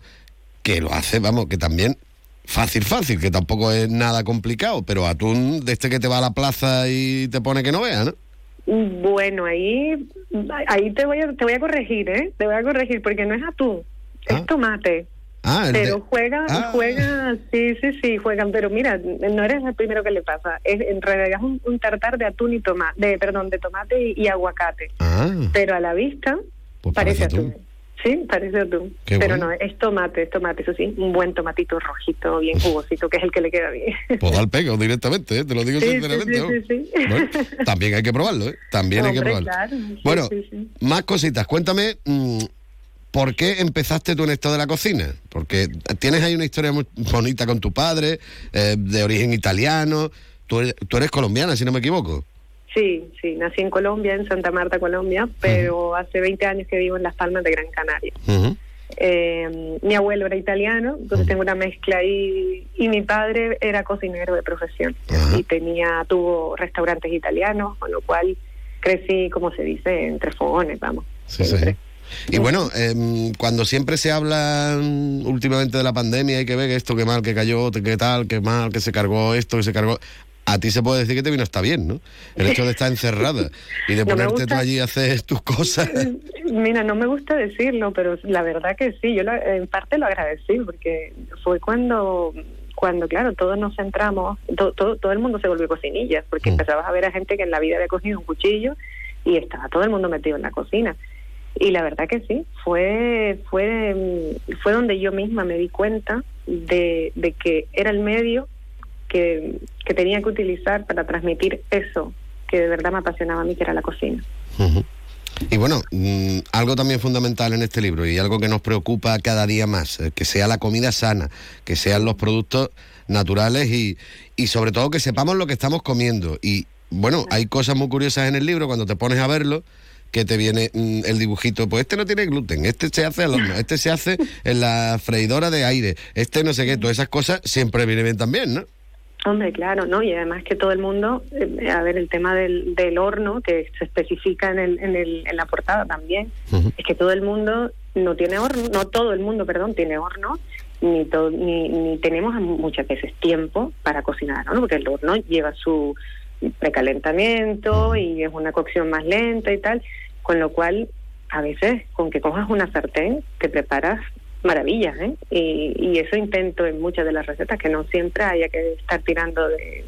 que lo hace, vamos, que también fácil, fácil, que tampoco es nada complicado, pero atún de este que te va a la plaza y te pone que no vea, ¿no? Bueno, ahí ahí te voy a, te voy a corregir, ¿eh? Te voy a corregir porque no es atún, es tomate. Ah, Pero de- juega, Ah. juega, sí, sí, sí, juegan. Pero mira, no eres el primero que le pasa. Es, en realidad es un, un tartar de atún y tomate, de, perdón, de tomate y, y aguacate. Ah, Pero a la vista pues parece parece atún. Sí, parece atún. Qué Pero bueno. no, es tomate, es tomate, eso sí, un buen tomatito rojito, bien jugosito, que es el que le queda bien. pues da el pego directamente, ¿eh? te lo digo Sí, sinceramente. sí, sí, sí. Bueno, también hay que probarlo, ¿eh? También hay que probarlo. claro, bueno, más cositas. Cuéntame, mm, ¿por qué empezaste tú en esto de la cocina? Porque tienes ahí una historia muy bonita con tu padre, eh, de origen italiano. Tú eres, tú eres colombiana, si no me equivoco. Sí, sí, nací en Colombia, en Santa Marta, Colombia, pero hace 20 años que vivo en Las Palmas de Gran Canaria. Eh, mi abuelo era italiano, entonces tengo una mezcla ahí, y mi padre era cocinero de profesión y tenía, tuvo restaurantes italianos, con lo cual crecí, como se dice, entre fogones, vamos. Sí, sí. Y bueno, em, cuando siempre se habla mm, últimamente de la pandemia, hay que ver que esto, que mal, que cayó, que tal, que mal, que se cargó esto, que se cargó. A ti se puede decir que te vino hasta bien, ¿no? El hecho de estar encerrada y de No ponerte tú allí a hacer tus cosas. Mira, no me gusta decirlo, pero la verdad que sí, yo lo- en parte lo agradecí, porque fue cuando, cuando claro, todos nos centramos, to- todo, todo el mundo se volvió cocinillas, porque empezabas a ver a gente que en la vida había cogido un cuchillo y estaba todo el mundo metido en la cocina. Y la verdad que sí, fue, fue, mm, fue donde yo misma me di cuenta de, de que era el medio que, que tenía que utilizar para transmitir eso que de verdad me apasionaba a mí, que era la cocina. Y bueno, mm, algo también fundamental en este libro y algo que nos preocupa cada día más, eh, que sea la comida sana, que sean los productos naturales y, y sobre todo que sepamos lo que estamos comiendo. Y bueno, hay cosas muy curiosas en el libro cuando te pones a verlo que te viene mm, el dibujito, pues este no tiene gluten, este se hace al horno, este se hace en la freidora de aire, este no sé qué, todas esas cosas siempre vienen bien también, ¿no? Hombre, claro, ¿no? Y además que todo el mundo, eh, a ver, el tema del, del horno, que se especifica en, el, en, el, en la portada también, es que todo el mundo no tiene horno, no todo el mundo, perdón, tiene horno, ni, to- ni, ni tenemos muchas veces tiempo para cocinar, ¿no? Porque el horno lleva su precalentamiento y es una cocción más lenta y tal, con lo cual a veces con que cojas una sartén te preparas maravillas, ¿eh? Y, eso intento en muchas de las recetas, que no siempre haya que estar tirando de,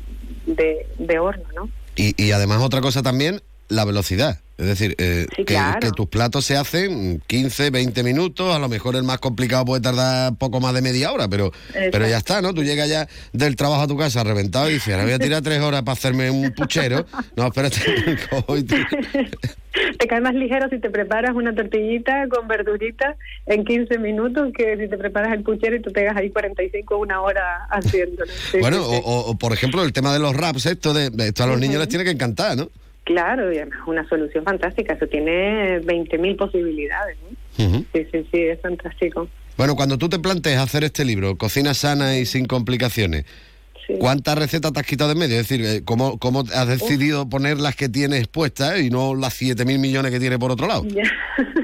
de, de horno, ¿no? Y, y además otra cosa también, la velocidad. Es decir, eh, Sí, que, claro. que tus platos se hacen 15, 20 minutos, a lo mejor el más complicado puede tardar poco más de media hora, pero, pero ya está, ¿no? Tú llegas ya del trabajo a tu casa reventado y dices, ahora voy a tirar tres horas para hacerme un puchero. No, espérate, te- te cae más ligero si te preparas una tortillita con verdurita en 15 minutos que si te preparas el puchero y tú pegas ahí 45 una hora haciéndolo. Sí, bueno, sí, sí. o, o- o, por ejemplo el tema de los raps, esto de esto a los niños les tiene que encantar, ¿no? Claro, y además una solución fantástica, eso tiene 20.000 posibilidades. Sí, sí, sí, es fantástico. Bueno, cuando tú te planteas hacer este libro, Cocina sana y sin complicaciones, ¿cuántas recetas te has quitado de en medio? Es decir, eh, ¿cómo, cómo has decidido poner las que tienes puestas y no las 7.000 millones que tiene por otro lado?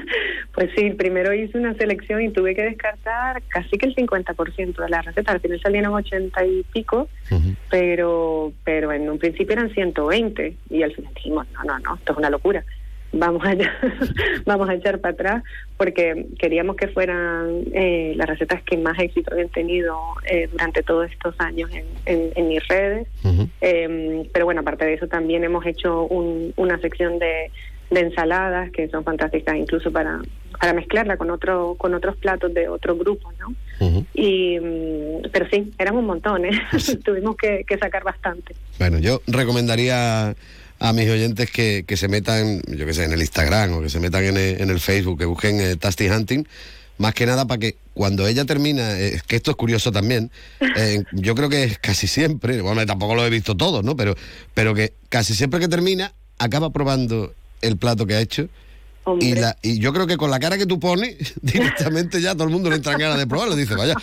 Pues sí, primero hice una selección y tuve que descartar casi que el 50% de las recetas. Al final salieron 80 y pico, pero pero en un principio eran 120 y al final dijimos, no, no, no, esto es una locura. vamos a vamos a echar para atrás porque queríamos que fueran eh, las recetas que más éxito habían tenido eh, durante todos estos años en, en- en mis redes. Eh, pero bueno, aparte de eso también hemos hecho un- una sección de, de ensaladas que son fantásticas incluso para, para mezclarla con otro con otros platos de otro grupo, ¿no? Y mm, pero sí, eran un montón, ¿eh? Tuvimos que, que sacar bastante. Bueno, yo recomendaría a mis oyentes que, que se metan, yo que sé, en el Instagram o que se metan en el, en el Facebook, que busquen eh, Tasty Hunting, más que nada para que cuando ella termina, eh, es que esto es curioso también, eh, yo creo que es casi siempre, bueno, tampoco lo he visto todo, ¿no? Pero, pero que casi siempre que termina, acaba probando el plato que ha hecho. Y, la, y yo creo que con la cara que tú pones, directamente ya todo el mundo le entra ganas de probarlo. Dice, vaya,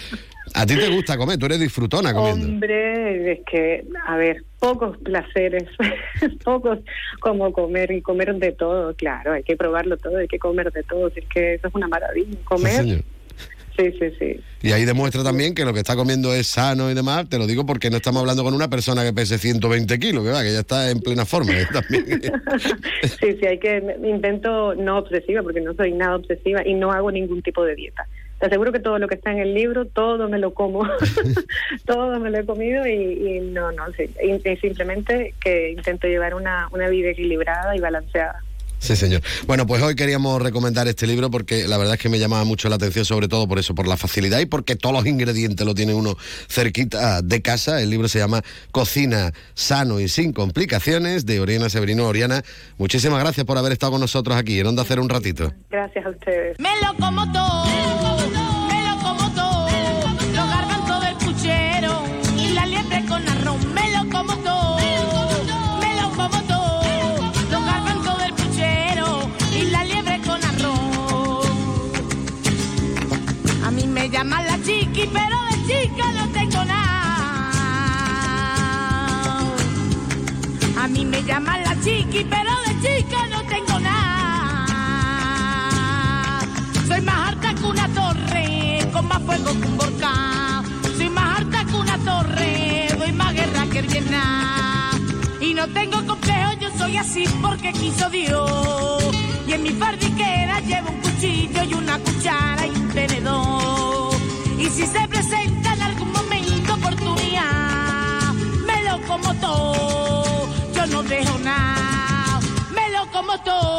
a ti te gusta comer, tú eres disfrutona comiendo. Hombre, es que, a ver, pocos placeres, pocos como comer y comer de todo, claro, hay que probarlo todo, hay que comer de todo, es que eso es una maravilla, Sí, comer, señor. Sí, sí, sí. Y ahí demuestra también que lo que está comiendo es sano y demás. Te lo digo porque no estamos hablando con una persona que pese 120 kilos, que va, que ya está en plena forma. ¿eh? También. Sí, sí, hay que, intento no obsesiva, porque no soy nada obsesiva y no hago ningún tipo de dieta. Te aseguro que todo lo que está en el libro, todo me lo como, todo me lo he comido y, y no, no, sí, simplemente que intento llevar una, una vida equilibrada y balanceada. Sí, señor. Bueno, pues hoy queríamos recomendar este libro porque la verdad es que me llamaba mucho la atención, sobre todo por eso, por la facilidad y porque todos los ingredientes lo tiene uno cerquita de casa. El libro se llama Cocina sano y sin complicaciones de Oriana Severino. Oriana, muchísimas gracias por haber estado con nosotros aquí en Onda Cero un ratito. Gracias a ustedes. Me lo como todo, me lo como chiqui, pero de chica no tengo nada. A mí me llaman la chiqui, pero de chica no tengo nada. Soy más harta que una torre, con más fuego que un volcán. Soy más harta que una torre, doy más guerra que el. Y no tengo complejo, yo soy así porque quiso Dios. Y en mi fardiquera llevo un cuchillo y una cuchara y un tenedor. Y si se presenta en algún momento oportunidad, me lo como todo, yo no dejo nada. Me lo como todo,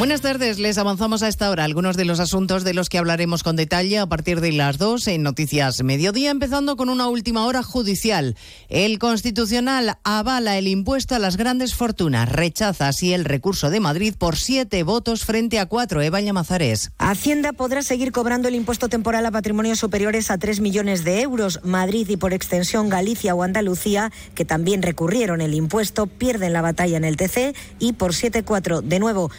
Buenas tardes, les avanzamos a esta hora algunos de los asuntos de los que hablaremos con detalle a partir de las dos en Noticias Mediodía, empezando con una última hora judicial. El Constitucional avala el impuesto a las grandes fortunas, rechaza así el recurso de Madrid por siete votos frente a cuatro. Eva Llamazares. Hacienda podrá seguir cobrando el impuesto temporal a patrimonios superiores a 3 millones de euros. Madrid y por extensión Galicia o Andalucía, que también recurrieron el impuesto, pierden la batalla en el TC y por 7-4, de nuevo,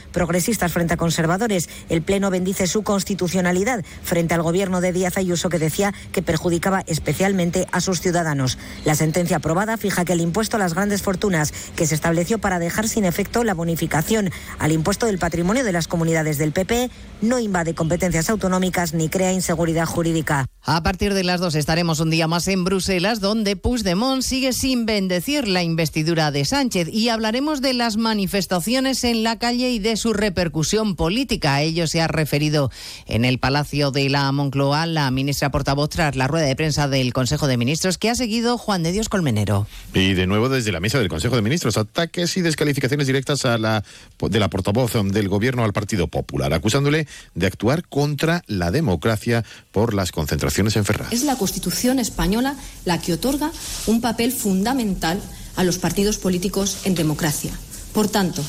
progresistas frente a conservadores. El Pleno bendice su constitucionalidad frente al gobierno de Díaz Ayuso que decía que perjudicaba especialmente a sus ciudadanos. La sentencia aprobada fija que el impuesto a las grandes fortunas que se estableció para dejar sin efecto la bonificación al impuesto del patrimonio de las comunidades del PP no invade competencias autonómicas ni crea inseguridad jurídica. A partir de las dos estaremos un día más en Bruselas, donde Puigdemont sigue sin bendecir la investidura de Sánchez y hablaremos de las manifestaciones en la calle y de su repercusión repercusión política. A ello se ha referido en el Palacio de la Moncloa la ministra portavoz tras la rueda de prensa del Consejo de Ministros que ha seguido Juan de Dios Colmenero. Y de nuevo desde la mesa del Consejo de Ministros, ataques y descalificaciones directas a la, de la portavoz del Gobierno al Partido Popular, acusándole de actuar contra la democracia por las concentraciones en Ferraz. Es la Constitución española la que otorga un papel fundamental a los partidos políticos en democracia. Por tanto,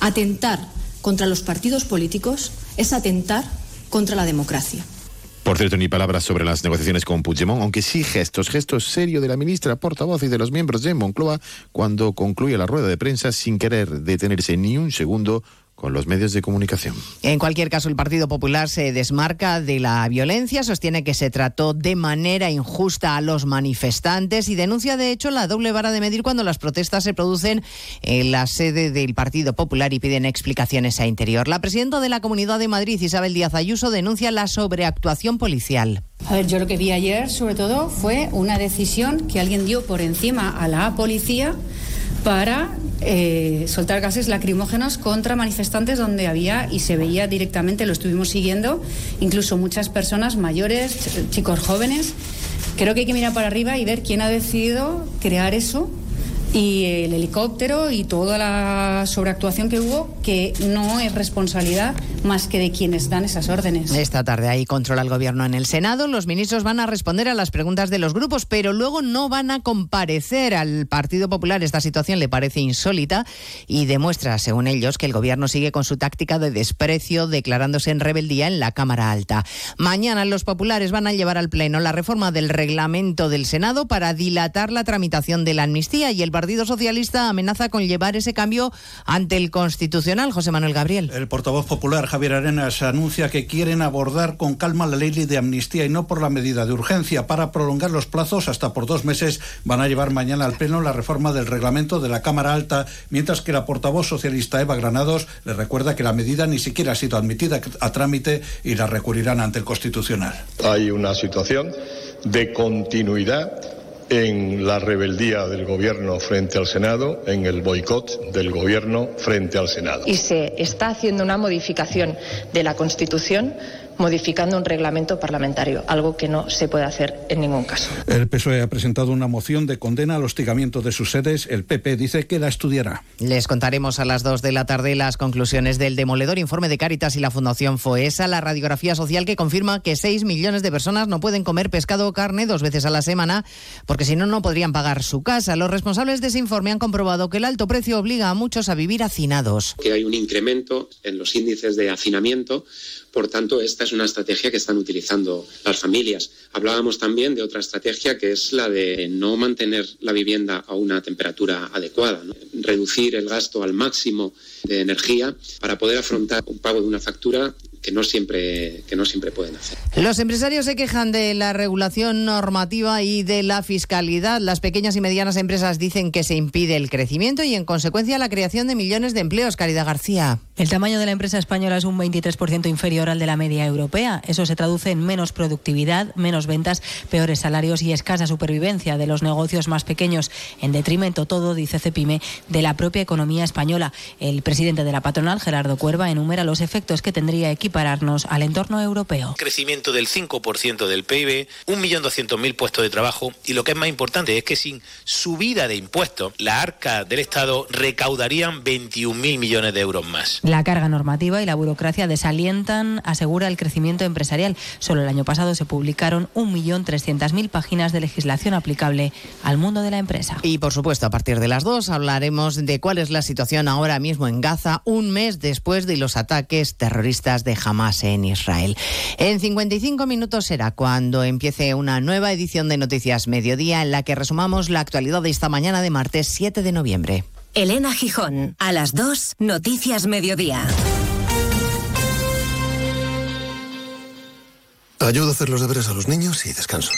atentar contra los partidos políticos es atentar contra la democracia. Por cierto, ni palabras sobre las negociaciones con Puigdemont, aunque sí gestos, gestos serios de la ministra portavoz y de los miembros de Moncloa cuando concluye la rueda de prensa sin querer detenerse ni un segundo con los medios de comunicación. En cualquier caso, el Partido Popular se desmarca de la violencia, sostiene que se trató de manera injusta a los manifestantes y denuncia, de hecho, la doble vara de medir cuando las protestas se producen en la sede del Partido Popular y piden explicaciones a Interior. La presidenta de la Comunidad de Madrid, Isabel Díaz Ayuso, denuncia la sobreactuación policial. A ver, yo lo que vi ayer, sobre todo, fue una decisión que alguien dio por encima a la policía para eh, soltar gases lacrimógenos contra manifestantes donde había y se veía directamente, lo estuvimos siguiendo, incluso muchas personas mayores, chicos jóvenes. Creo que hay que mirar para arriba y ver quién ha decidido crear eso y el helicóptero y toda la sobreactuación que hubo, que no es responsabilidad más que de quienes dan esas órdenes. Esta tarde hay control al gobierno en el Senado. Los ministros van a responder a las preguntas de los grupos, pero luego no van a comparecer. Al Partido Popular esta situación le parece insólita y demuestra, según ellos, que el gobierno sigue con su táctica de desprecio, declarándose en rebeldía en la Cámara Alta. Mañana los populares van a llevar al Pleno la reforma del reglamento del Senado para dilatar la tramitación de la amnistía y el Partido Socialista amenaza con llevar ese cambio ante el Constitucional. José Manuel Gabriel. El portavoz popular Javier Arenas anuncia que quieren abordar con calma la ley de amnistía y no por la medida de urgencia. Para prolongar los plazos hasta por dos meses van a llevar mañana al Pleno la reforma del reglamento de la Cámara Alta, mientras que la portavoz socialista Eva Granados le recuerda que la medida ni siquiera ha sido admitida a trámite y la recurrirán ante el Constitucional. Hay una situación de continuidad en la rebeldía del gobierno frente al Senado, en el boicot del gobierno frente al Senado. Y se está haciendo una modificación de la Constitución modificando un reglamento parlamentario, algo que no se puede hacer en ningún caso. El PSOE ha presentado una moción de condena al hostigamiento de sus sedes. El PP dice que la estudiará. Les contaremos a las 2 de la tarde las conclusiones del demoledor informe de Cáritas y la Fundación FOESA, la radiografía social que confirma que 6 millones de personas no pueden comer pescado o carne dos veces a la semana porque si no, no podrían pagar su casa. Los responsables de ese informe han comprobado que el alto precio obliga a muchos a vivir hacinados. Que hay un incremento en los índices de hacinamiento por tanto, esta es una estrategia que están utilizando las familias. Hablábamos también de otra estrategia que es la de no mantener la vivienda a una temperatura adecuada, reducir el gasto al máximo de energía para poder afrontar un pago de una factura que no siempre que no siempre pueden hacer. Los empresarios se quejan de la regulación normativa y de la fiscalidad. Las pequeñas y medianas empresas dicen que se impide el crecimiento y en consecuencia la creación de millones de empleos. Caridad García. El tamaño de la empresa española es un 23% inferior al de la media europea. Eso se traduce en menos productividad, menos ventas, peores salarios y escasa supervivencia de los negocios más pequeños, en detrimento todo, dice Cepime, de la propia economía española. El presidente de la patronal, Gerardo Cuerva, enumera los efectos que tendría equipo equipararnos al entorno europeo. Crecimiento del 5% del PIB, 1.200.000 puestos de trabajo y lo que es más importante es que sin subida de impuestos, la arca del Estado recaudarían 21.000 millones de euros más. La carga normativa y la burocracia desalientan, asegura el crecimiento empresarial. Solo el año pasado se publicaron 1.300.000 páginas de legislación aplicable al mundo de la empresa. Y por supuesto, a partir de las dos hablaremos de cuál es la situación ahora mismo en Gaza, un mes después de los ataques terroristas de Hamas en Israel. En 55 minutos será cuando empiece una nueva edición de Noticias Mediodía en la que resumamos la actualidad de esta mañana de martes 7 de noviembre. Elena Gijón, a las 2, Noticias Mediodía. Ayudo a hacer los deberes a los niños y descanso.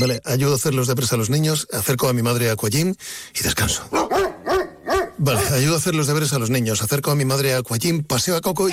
Vale, ayudo a hacer los deberes a los niños, acerco a mi madre a Aquagym y descanso. Vale, ayudo a hacer los deberes a los niños, acerco a mi madre a Aquagym, paseo a Coco y...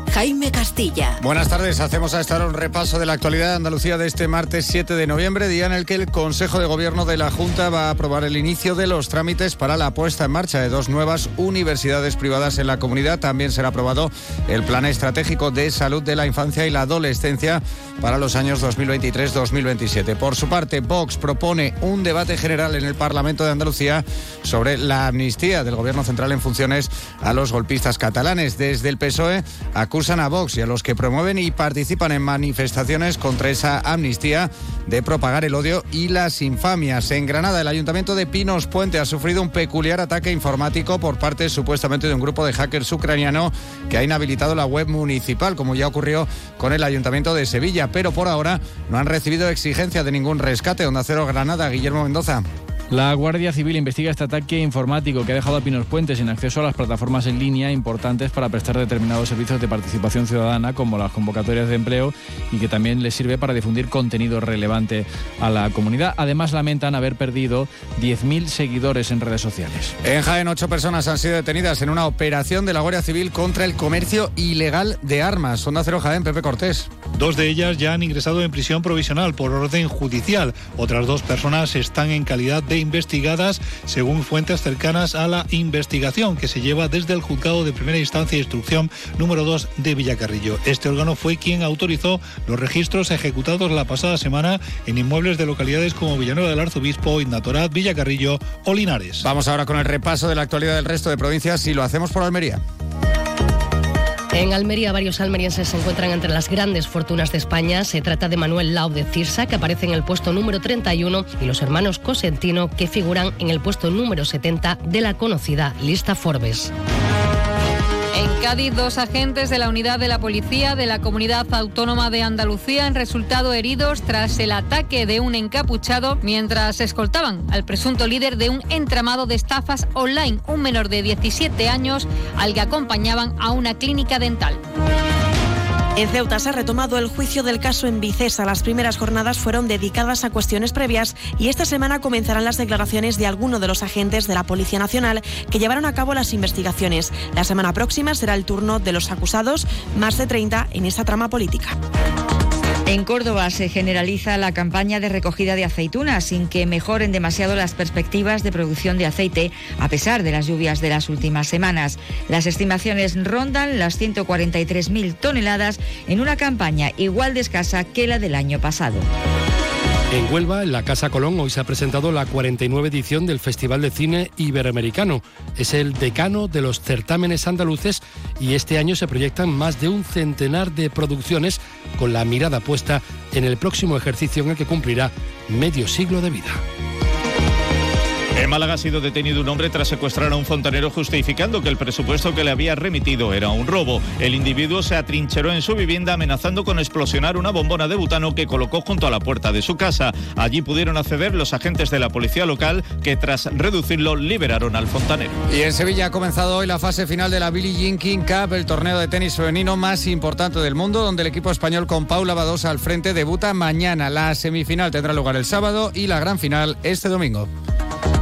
Jaime Castilla. Buenas tardes, hacemos a esta hora un repaso de la actualidad de Andalucía de este martes 7 de noviembre, día en el que el Consejo de Gobierno de la Junta va a aprobar el inicio de los trámites para la puesta en marcha de dos nuevas universidades privadas en la comunidad. También será aprobado el Plan Estratégico de Salud de la Infancia y la Adolescencia para los años 2023-2027. Por su parte, Vox propone un debate general en el Parlamento de Andalucía sobre la amnistía del Gobierno Central en funciones a los golpistas catalanes. Desde el PSOE a Vox y a los que promueven y participan en manifestaciones contra esa amnistía de propagar el odio y las infamias. En Granada, el Ayuntamiento de Pinos Puente ha sufrido un peculiar ataque informático por parte supuestamente de un grupo de hackers ucraniano que ha inhabilitado la web municipal, como ya ocurrió con el Ayuntamiento de Sevilla, pero por ahora no han recibido exigencia de ningún rescate. Onda Cero Granada, Guillermo Mendoza. La Guardia Civil investiga este ataque informático que ha dejado a Pinos Puente sin acceso a las plataformas en línea importantes para prestar determinados servicios de participación ciudadana, como las convocatorias de empleo, y que también les sirve para difundir contenido relevante a la comunidad. Además, lamentan haber perdido 10.000 seguidores en redes sociales. En Jaén, ocho personas han sido detenidas en una operación de la Guardia Civil contra el comercio ilegal de armas. Sonda Cero Jaén, Pepe Cortés. Dos de ellas ya han ingresado en prisión provisional por orden judicial. Otras dos personas están en calidad de investigadas según fuentes cercanas a la investigación que se lleva desde el juzgado de primera instancia e instrucción número 2 de Villacarrillo. Este órgano fue quien autorizó los registros ejecutados la pasada semana en inmuebles de localidades como Villanueva del Arzobispo, Innatorat, Villacarrillo o Linares. Vamos ahora con el repaso de la actualidad del resto de provincias y lo hacemos por Almería. En Almería, varios almerienses se encuentran entre las grandes fortunas de España. Se trata de Manuel Lau de Cirsa, que aparece en el puesto número 31, y los hermanos Cosentino, que figuran en el puesto número 70 de la conocida lista Forbes. En Cádiz, dos agentes de la unidad de la policía de la Comunidad Autónoma de Andalucía han resultado heridos tras el ataque de un encapuchado mientras escoltaban al presunto líder de un entramado de estafas online, un menor de 17 años al que acompañaban a una clínica dental. En Ceuta se ha retomado el juicio del caso en Vicesa. Las primeras jornadas fueron dedicadas a cuestiones previas y esta semana comenzarán las declaraciones de algunos de los agentes de la Policía Nacional que llevaron a cabo las investigaciones. La semana próxima será el turno de los acusados, más de 30 en esta trama política. En Córdoba se generaliza la campaña de recogida de aceitunas sin que mejoren demasiado las perspectivas de producción de aceite a pesar de las lluvias de las últimas semanas. Las estimaciones rondan las 143.000 toneladas en una campaña igual de escasa que la del año pasado. En Huelva, en la Casa Colón, hoy se ha presentado la 49 edición del Festival de Cine Iberoamericano. Es el decano de los certámenes andaluces y este año se proyectan más de un centenar de producciones con la mirada puesta en el próximo ejercicio en el que cumplirá medio siglo de vida. En Málaga ha sido detenido un hombre tras secuestrar a un fontanero justificando que el presupuesto que le había remitido era un robo. El individuo se atrincheró en su vivienda amenazando con explosionar una bombona de butano que colocó junto a la puerta de su casa. Allí pudieron acceder los agentes de la policía local que tras reducirlo liberaron al fontanero. Y en Sevilla ha comenzado hoy la fase final de la Billie Jean King Cup, el torneo de tenis femenino más importante del mundo, donde el equipo español con Paula Badosa al frente debuta mañana. La semifinal tendrá lugar el sábado y la gran final este domingo.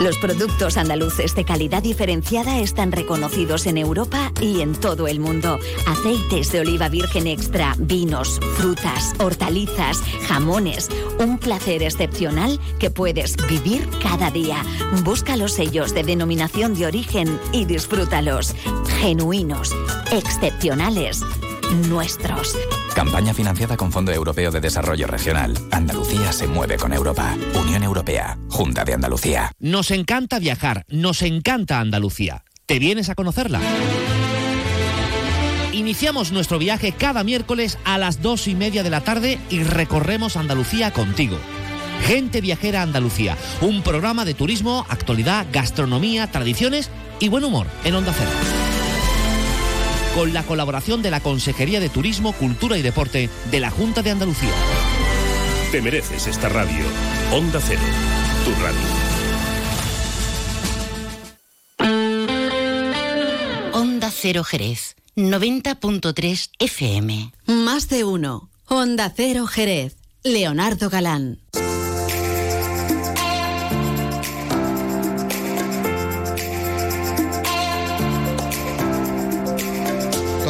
Los productos andaluces de calidad diferenciada están reconocidos en Europa y en todo el mundo. Aceites de oliva virgen extra, vinos, frutas, hortalizas, jamones. Un placer excepcional que puedes vivir cada día. Busca los sellos de denominación de origen y disfrútalos. Genuinos, excepcionales, nuestros. Campaña financiada con Fondo Europeo de Desarrollo Regional. Andalucía se mueve con Europa. Unión Europea. Junta de Andalucía. Nos encanta viajar, nos encanta Andalucía. ¿Te vienes a conocerla? Iniciamos nuestro viaje cada miércoles a las dos y media de la tarde y recorremos Andalucía contigo. Gente Viajera Andalucía, un programa de turismo, actualidad, gastronomía, tradiciones y buen humor en Onda Cero. Con la colaboración de la Consejería de Turismo, Cultura y Deporte de la Junta de Andalucía. Te mereces esta radio. Onda Cero, tu radio. Onda Cero Jerez, 90.3 FM. Más de uno. Onda Cero Jerez. Leonardo Galán.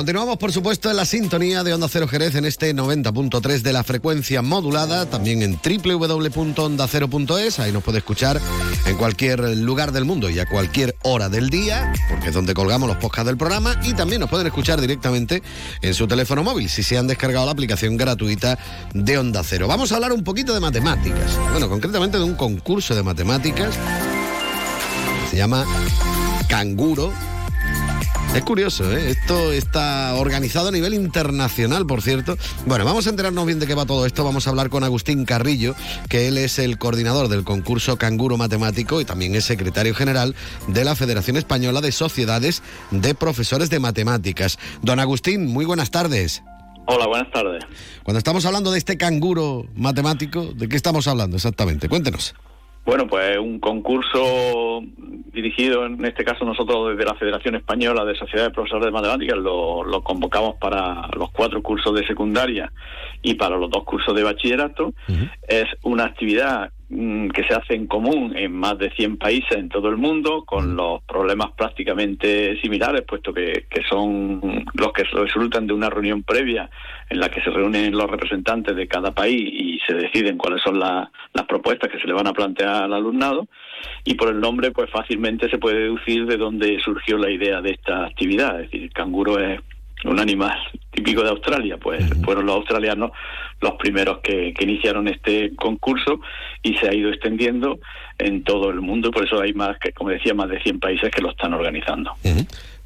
Continuamos, por supuesto, en la sintonía de Onda Cero Jerez en este 90.3 de la frecuencia modulada, también en www.ondacero.es. Ahí nos puede escuchar en cualquier lugar del mundo y a cualquier hora del día, porque es donde colgamos los podcasts del programa. Y también nos pueden escuchar directamente en su teléfono móvil, si se han descargado la aplicación gratuita de Onda Cero. Vamos a hablar un poquito de matemáticas. Bueno, concretamente de un concurso de matemáticas. Se llama Canguro es curioso, ¿eh? Esto está organizado a nivel internacional, por cierto. Bueno, vamos a enterarnos bien de qué va todo esto. Vamos a hablar con Agustín Carrillo, que él es el coordinador del concurso Canguro Matemático y también es secretario general de la Federación Española de Sociedades de Profesores de Matemáticas. Don Agustín, muy buenas tardes. Hola, buenas tardes. Cuando estamos hablando de este canguro matemático, ¿de qué estamos hablando exactamente? Cuéntenos. Bueno, pues un concurso dirigido, en este caso nosotros desde la Federación Española de Sociedades de Profesores de Matemáticas, lo, convocamos para los cuatro cursos de secundaria y para los dos cursos de bachillerato. Es una actividad que se hace en común en más de 100 países en todo el mundo, con los problemas prácticamente similares, puesto que, son los que resultan de una reunión previa en la que se reúnen los representantes de cada país y se deciden cuáles son las propuestas que se le van a plantear al alumnado. Y por el nombre, pues fácilmente se puede deducir de dónde surgió la idea de esta actividad. Es decir, canguro es un animal típico de Australia, pues fueron los australianos los primeros que, iniciaron este concurso y se ha ido extendiendo en todo el mundo, por eso hay más, que como decía, más de 100 países que lo están organizando.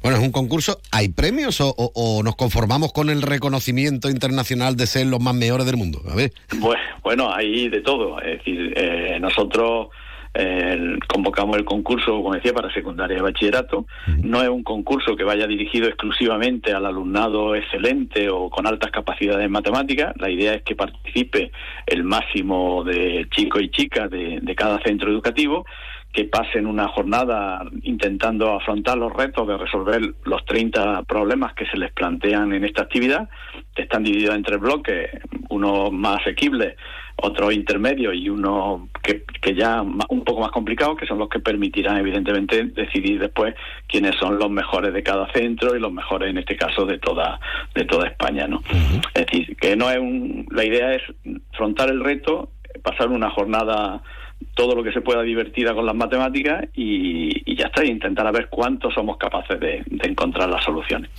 Bueno, es un concurso, ¿hay premios o, o- o nos conformamos con el reconocimiento internacional de ser los más mejores del mundo? A ver. Pues, bueno, hay de todo. Es decir, eh, nosotros eh, convocamos el concurso, como decía, para secundaria y bachillerato. No es un concurso que vaya dirigido exclusivamente al alumnado excelente o con altas capacidades en matemáticas. La idea es que participe el máximo de chicos y chicas de, de cada centro educativo que pasen una jornada intentando afrontar los retos de resolver los 30 problemas que se les plantean en esta actividad, están divididos en tres bloques, uno más asequible, otro intermedio y uno que, que ya un poco más complicado, que son los que permitirán evidentemente decidir después quiénes son los mejores de cada centro y los mejores en este caso de toda de toda España, ¿no? Es decir, que no es un, la idea es afrontar el reto, pasar una jornada todo lo que se pueda divertida con las matemáticas y, y ya está, y intentar a ver cuántos somos capaces de, de encontrar las soluciones.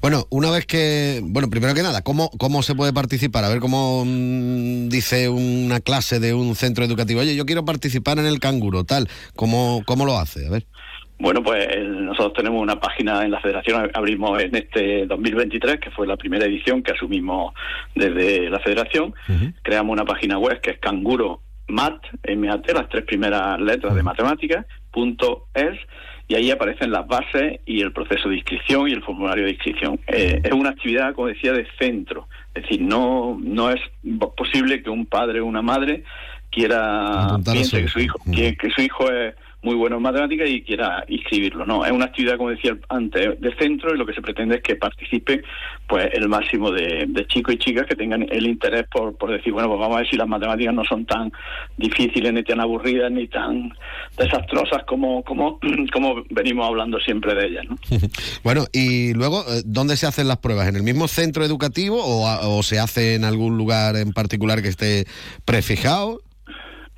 Bueno, una vez que, bueno, primero que nada, ¿cómo, cómo se puede participar? A ver cómo mm, dice una clase de un centro educativo, oye, yo quiero participar en el canguro, tal, ¿cómo, cómo lo hace? A ver. Bueno, pues nosotros tenemos una página en la Federación, abrimos en este 2023, que fue la primera edición que asumimos desde la Federación, creamos una página web que es canguro mat, MAT, las tres primeras letras de matemáticas, punto es, y ahí aparecen las bases y el proceso de inscripción y el formulario de inscripción. Eh, es una actividad, como decía, de centro, es decir, no, no es posible que un padre o una madre quiera piense que su hijo que, que su hijo es muy bueno en matemáticas y quiera inscribirlo. No, es una actividad, como decía antes, de centro y lo que se pretende es que participe pues el máximo de, chicos y chicas que tengan el interés por, por decir, bueno, pues vamos a ver si las matemáticas no son tan difíciles, ni tan aburridas, ni tan desastrosas como, como, como venimos hablando siempre de ellas. ¿no? Bueno, y luego, eh, ¿dónde se hacen las pruebas? ¿En el mismo centro educativo o se hace en algún lugar en particular que esté prefijado?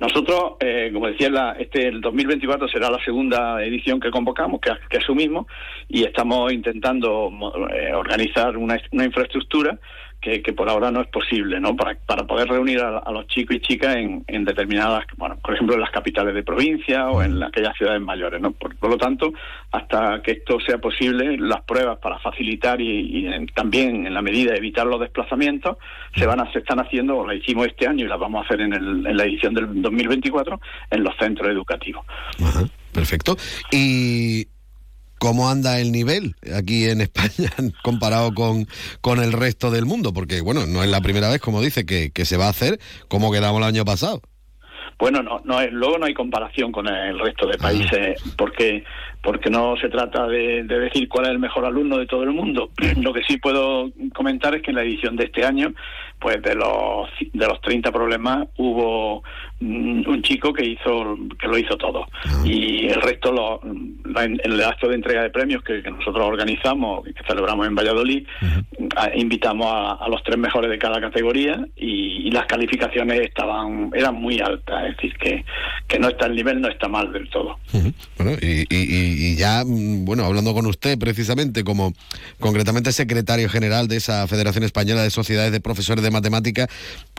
Nosotros, eh, como decía, la, este el 2024 será la segunda edición que convocamos, que, que asumimos, y estamos intentando eh, organizar una, una infraestructura que, por ahora no es posible, ¿no? Para, poder reunir a, los chicos y chicas en, en determinadas, bueno, por ejemplo, en las capitales de provincia o en aquellas ciudades mayores, ¿no? Por, lo tanto, hasta que esto sea posible, las pruebas para facilitar y, y también, en la medida de evitar los desplazamientos, se van a, se están haciendo, o las hicimos este año y las vamos a hacer en, el- en la edición del 2024 en los centros educativos. Perfecto. ¿Y cómo anda el nivel aquí en España comparado con, con el resto del mundo? Porque, bueno, no es la primera vez, como dice, que, que se va a hacer como quedamos el año pasado. Bueno, no, no es, luego no hay comparación con el resto de países porque porque no se trata de, de decir cuál es el mejor alumno de todo el mundo. Lo que sí puedo comentar es que en la edición de este año, pues de los de los 30 problemas hubo mm, un chico que hizo que lo hizo todo. Y el resto lo, la- en el acto de entrega de premios que, que nosotros organizamos que celebramos en Valladolid a- invitamos a, a los tres mejores de cada categoría y, y las calificaciones estaban eran muy altas. Es decir que que no está el nivel no está mal del todo. Bueno, y, y- y- y ya, mm, bueno, hablando con usted precisamente como concretamente secretario general de esa Federación Española de Sociedades de Profesores de Matemática,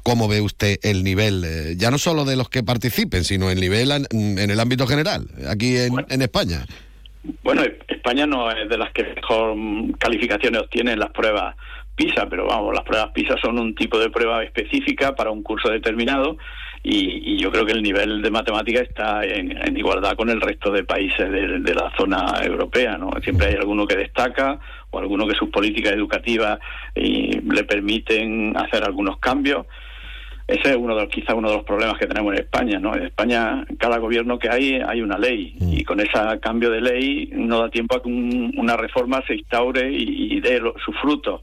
¿cómo ve usted el nivel, eh, ya no solo de los que participen, sino el nivel an- en el ámbito general, aquí en, en España? Bueno, España no es de las que mejor mm, calificaciones obtiene en las pruebas PISA, pero vamos, las pruebas PISA son un tipo de prueba específica para un curso determinado y, y yo creo que el nivel de matemática está en, en igualdad con el resto de países de, de la zona europea, ¿no? Siempre hay alguno que destaca o alguno que sus políticas educativas y le permiten hacer algunos cambios. Ese es uno de los, quizá uno de los problemas que tenemos en España, ¿no? En España, cada gobierno que hay, hay una ley y con ese cambio de ley no da tiempo a que un- una reforma se instaure y, y dé lo- sus frutos.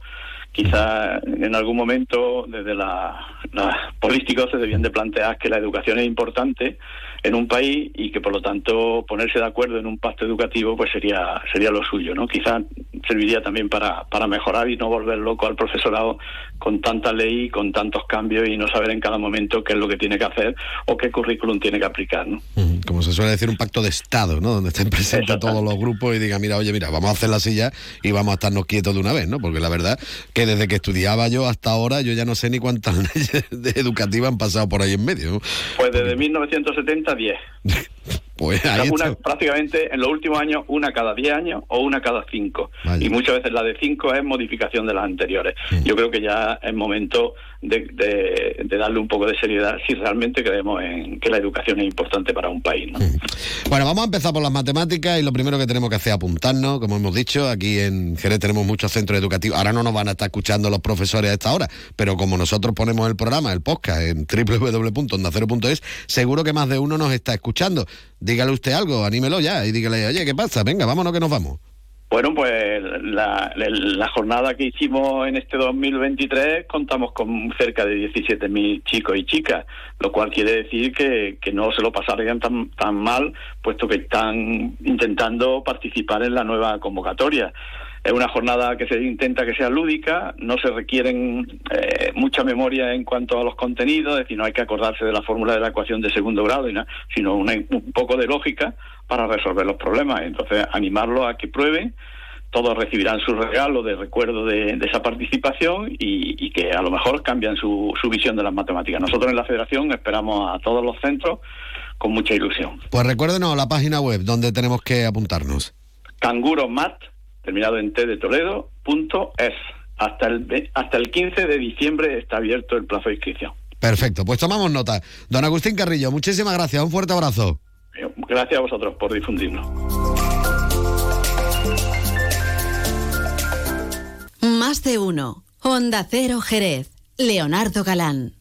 Quizá en algún momento desde la- los políticos se debían de plantear que la educación es importante en un país y que por lo tanto ponerse de acuerdo en un pacto educativo pues sería sería lo suyo, ¿no? Quizá serviría también para, para mejorar y no volver loco al profesorado con tanta ley, con tantos cambios y no saber en cada momento qué es lo que tiene que hacer o qué currículum tiene que aplicar, ¿no? Como se suele decir, un pacto de Estado, ¿no? Donde estén presentes todos los grupos y digan, mira, oye, mira, vamos a hacer la silla y vamos a estarnos quietos de una vez, ¿no? Porque la verdad que desde que estudiaba yo hasta ahora, yo ya no sé ni cuántas leyes de- educativas han pasado por ahí en medio. Pues desde 1970, 10. Pues ahí una, está. prácticamente en los últimos años una cada 10 años o una cada 5. Vaya. Y muchas veces la de 5 es modificación de las anteriores. Yo creo que ya es momento de, de- de darle un poco de seriedad si realmente creemos en que la educación es importante para un país. ¿no? Bueno, vamos a empezar por las matemáticas y lo primero que tenemos que hacer es apuntarnos, como hemos dicho, aquí en Jerez tenemos muchos centros educativos. Ahora no nos van a estar escuchando los profesores a esta hora, pero como nosotros ponemos el programa, el podcast en www.ondacero.es, seguro que más de uno nos está escuchando. Dígale usted algo, anímelo ya y dígale, oye, ¿qué pasa? Venga, vámonos que nos vamos. Bueno, pues la, jornada que hicimos en este 2023 contamos con cerca de 17.000 chicos y chicas, lo cual quiere decir que, que no se lo pasarían tan, tan mal, puesto que están intentando participar en la nueva convocatoria. Es una jornada que se intenta que sea lúdica, no se requieren eh, mucha memoria en cuanto a los contenidos, es decir, no hay que acordarse de la fórmula de la ecuación de segundo grado, y nada, sino una- un poco de lógica para resolver los problemas. Entonces, animarlos a que prueben, todos recibirán su regalo de recuerdo de, de esa participación y, y que a lo mejor cambian su, su visión de las matemáticas. Nosotros en la Federación esperamos a todos los centros con mucha ilusión. Pues recuérdenos la página web donde tenemos que apuntarnos. Canguromat, terminado en T de Toledo, punto es. Hasta el, hasta el 15 de diciembre está abierto el plazo de inscripción. Perfecto, pues tomamos nota. Don Agustín Carrillo, muchísimas gracias, un fuerte abrazo. Gracias a vosotros por difundirnos. Más de uno. Onda Cero Jerez. Leonardo Galán.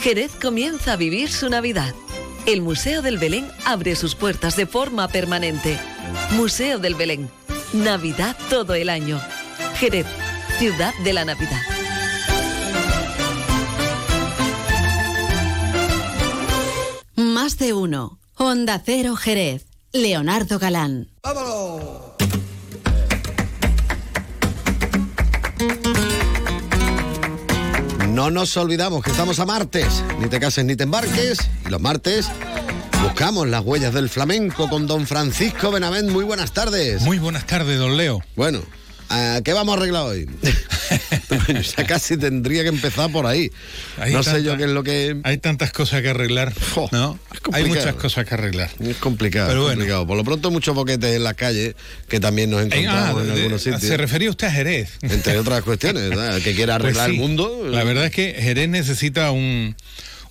Jerez comienza a vivir su Navidad. El Museo del Belén abre sus puertas de forma permanente. Museo del Belén. Navidad todo el año. Jerez, ciudad de la Navidad. Más de uno. Onda Cero Jerez. Leonardo Galán. No nos olvidamos que estamos a martes. Ni te cases ni te embarques. Y los martes buscamos las huellas del flamenco con don Francisco Benavent. Muy buenas tardes. Muy buenas tardes, don Leo. Bueno, ¿a ¿qué vamos a arreglar hoy? ya casi tendría que empezar por ahí. Hay no sé yo qué es lo que... Hay tantas cosas que arreglar, ¿no? Hay muchas cosas que arreglar. Es complicado, Pero bueno. complicado. Por lo pronto muchos boquetes en la calle que también nos encontramos ah, en de- algunos sitios. se refería usted a Jerez. Entre otras cuestiones, ¿verdad? Que quiera Pues arreglar sí. el mundo. La verdad es que Jerez necesita un,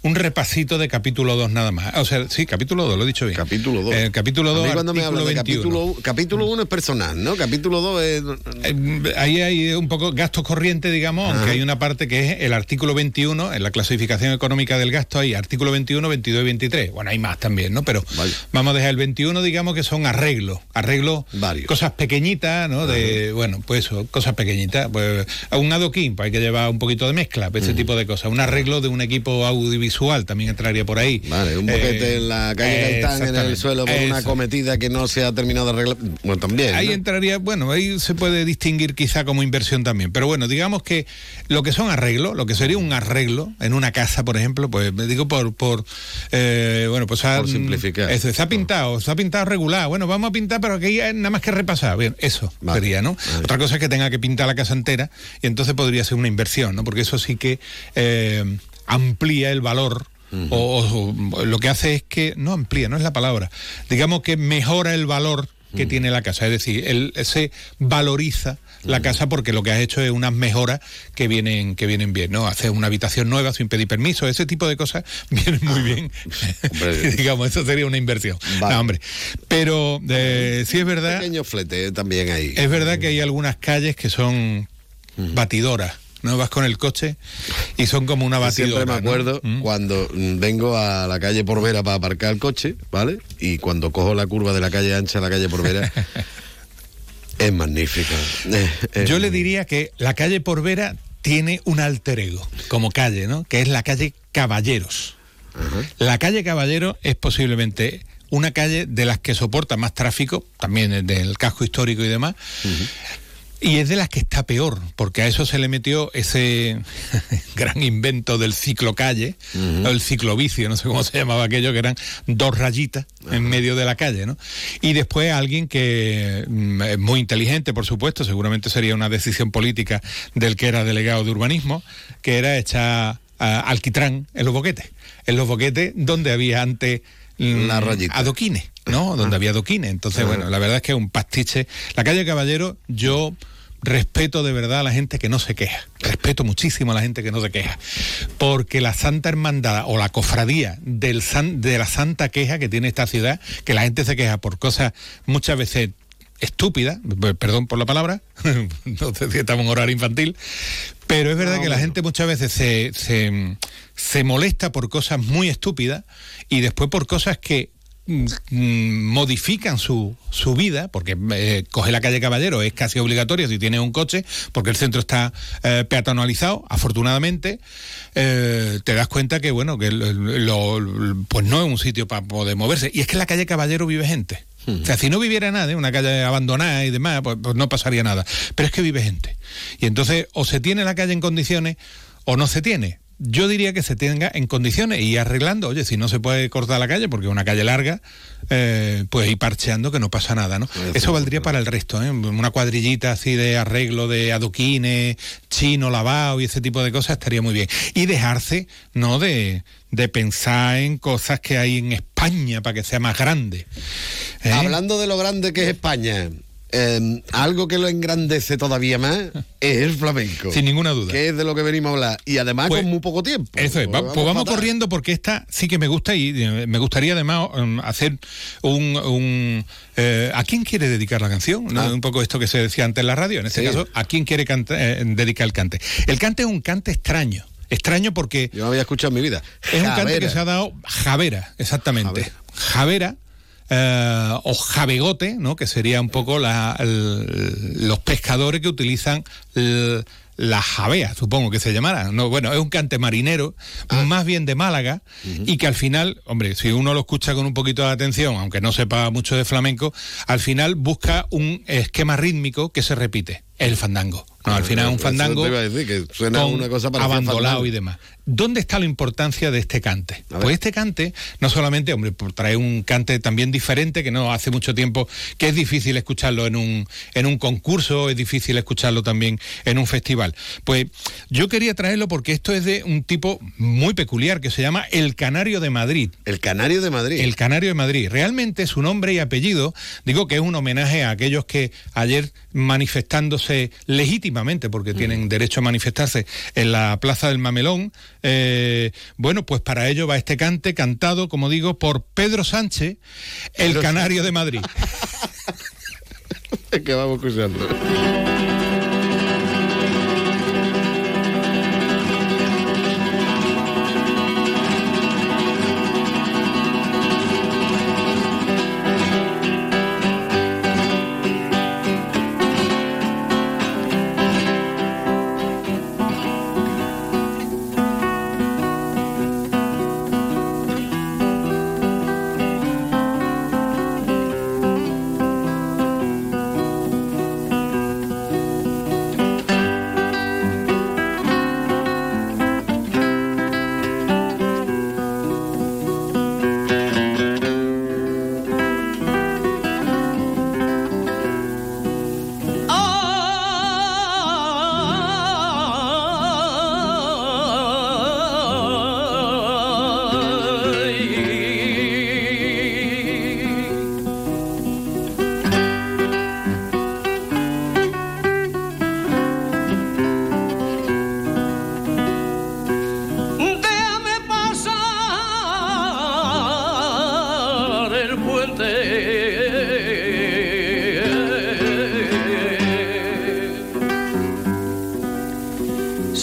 un repasito de capítulo 2 nada más. O sea, sí, capítulo 2, lo he dicho bien. Capítulo 2. El capítulo 2, A mí cuando me hablan de artículo 21. capítulo, capítulo 1 es personal, ¿no? Capítulo 2 es... Eh, Ahí hay un poco gasto corriente, digamos, aunque hay una parte que es el artículo 21, en la clasificación económica del gasto hay artículo 21, 22 y 23. Bueno, hay más también, ¿no? Pero vamos a dejar el 21, digamos que son arreglos, arreglos, cosas pequeñitas, ¿no? De, bueno, pues eso, cosas pequeñitas. Pues a un adoquín, pues hay que llevar un poquito de mezcla, pues ese tipo de cosas. Un arreglo de un equipo audiovisual también entraría por ahí. Vale, un boquete Eh, en la calle Gaitán en el suelo por una cometida que no se ha terminado de arreglar. Bueno, también. Ahí ¿no? entraría, bueno, ahí se puede distinguir quizá como inversión también. Pero bueno, digamos que lo que son arreglos, lo que sería un arreglo en una casa, por ejemplo, pues me digo por, por eh, bueno, pues ha, Por simplificar. eso, se ha pintado, se ha pintado regular. Bueno, vamos a pintar, pero aquí hay nada más que repasar. Bien, eso sería, ¿no? Otra cosa es que tenga que pintar la casa entera y entonces podría ser una inversión, ¿no? Porque eso sí que eh, amplía el valor. o, o- o lo que hace es que, no amplía, no es la palabra, digamos que mejora el valor que tiene la casa, es decir, él, se valoriza la casa porque lo que has hecho es unas mejoras que vienen que vienen bien, ¿no? Hacer una habitación nueva sin pedir permiso, ese tipo de cosas vienen muy bien. Digamos, eso sería una inversión. No, hombre. Pero eh, sí es verdad. pequeño flete también ahí. Es verdad que hay algunas calles que son batidoras. ¿No? Vas con el coche y son como una Yo batidora. Siempre me ¿no? acuerdo cuando mm, vengo a la calle Porvera para aparcar el coche, ¿vale? Y cuando cojo la curva de la calle ancha a la calle Porvera, es magnífica. Eh, Yo le diría que la calle Porvera tiene un alter ego como calle, ¿no? Que es la calle Caballeros. La calle Caballero es posiblemente una calle de las que soporta más tráfico, también del casco histórico y demás. Y es de las que está peor, porque a eso se le metió ese gran invento del ciclocalle, o el ciclovicio, no sé cómo se llamaba aquello, que eran dos rayitas en medio de la calle, ¿no? Y después alguien que mm, es muy inteligente, por supuesto, seguramente sería una decisión política del que era delegado de urbanismo, que era echar alquitrán en los boquetes. En los boquetes donde había antes La rayita. adoquines, ¿no? Donde había adoquines. Entonces, Ajá. bueno, la verdad es que es un pastiche. La calle Caballero, yo respeto de verdad a la gente que no se queja. Respeto muchísimo a la gente que no se queja. Porque la Santa Hermandad o la cofradía del san- de la Santa Queja que tiene esta ciudad, que la gente se queja por cosas muchas veces estúpidas, p- perdón por la palabra, no sé si estamos en horario infantil, pero es verdad que la gente muchas veces se, se, se molesta por cosas muy estúpidas y después por cosas que mm, mm, modifican su, su vida, porque eh, coger la calle Caballero es casi obligatorio si tienes un coche, porque el centro está eh, peatonalizado, afortunadamente, eh, te das cuenta que, bueno, que lo- lo- pues no es un sitio para poder moverse. Y es que en la calle Caballero vive gente. O sea, si no viviera nadie, una calle abandonada y demás, pues, pues no pasaría nada. Pero es que vive gente. Y entonces, o se tiene la calle en condiciones o no se tiene. Yo diría que se tenga en condiciones y arreglando. Oye, si no se puede cortar la calle porque es una calle larga, eh, pues ir parcheando que no pasa nada, ¿no? Eso valdría para el resto, ¿eh? Una cuadrillita así de arreglo de adoquines, chino lavado y ese tipo de cosas estaría muy bien. Y dejarse, ¿no? De, de pensar en cosas que hay en España para que sea más grande. ¿eh? Hablando de lo grande que es España, eh, algo que lo engrandece todavía más es el flamenco. Sin ninguna duda. Que es de lo que venimos a hablar. Y además Pues, con muy poco tiempo. Eso es, va- pues vamos corriendo porque esta sí que me gusta y eh, me gustaría además um, hacer un... un, eh, ¿A quién quiere dedicar la canción? ¿No? Un poco esto que se decía antes en la radio, en este Sí. caso, ¿a quién quiere canta- eh, dedicar el cante? El cante es un cante extraño. Extraño porque... Yo no había escuchado en mi vida. Es un cante que se ha dado Javera, exactamente. Javera. eh, o jabegote, ¿no? que sería un poco la- el- los pescadores que utilizan el- la javea, supongo que se llamara. No, bueno, es un cante marinero, Ah. más bien de Málaga, y que al final, hombre, si uno lo escucha con un poquito de atención, aunque no sepa mucho de flamenco, al final busca un esquema rítmico que se repite, el fandango. No, al final es un fandango te iba a decir, que suena con una cosa abandolado y demás. ¿Dónde está la importancia de este cante? Pues este cante, no solamente, hombre, por traer un cante también diferente, que no hace mucho tiempo, que es difícil escucharlo en un, en un concurso, es difícil escucharlo también en un festival. Pues yo quería traerlo porque esto es de un tipo muy peculiar que se llama El Canario de Madrid. El Canario de Madrid. El Canario de Madrid. Realmente su nombre y apellido, digo que es un homenaje a aquellos que ayer manifestándose legítimamente, porque tienen derecho a manifestarse en la Plaza del Mamelón, eh, bueno, pues para ello va este cante cantado, como digo, por Pedro Sánchez, el Pedro Canario de Madrid. que vamos escuchando.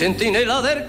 Centinela del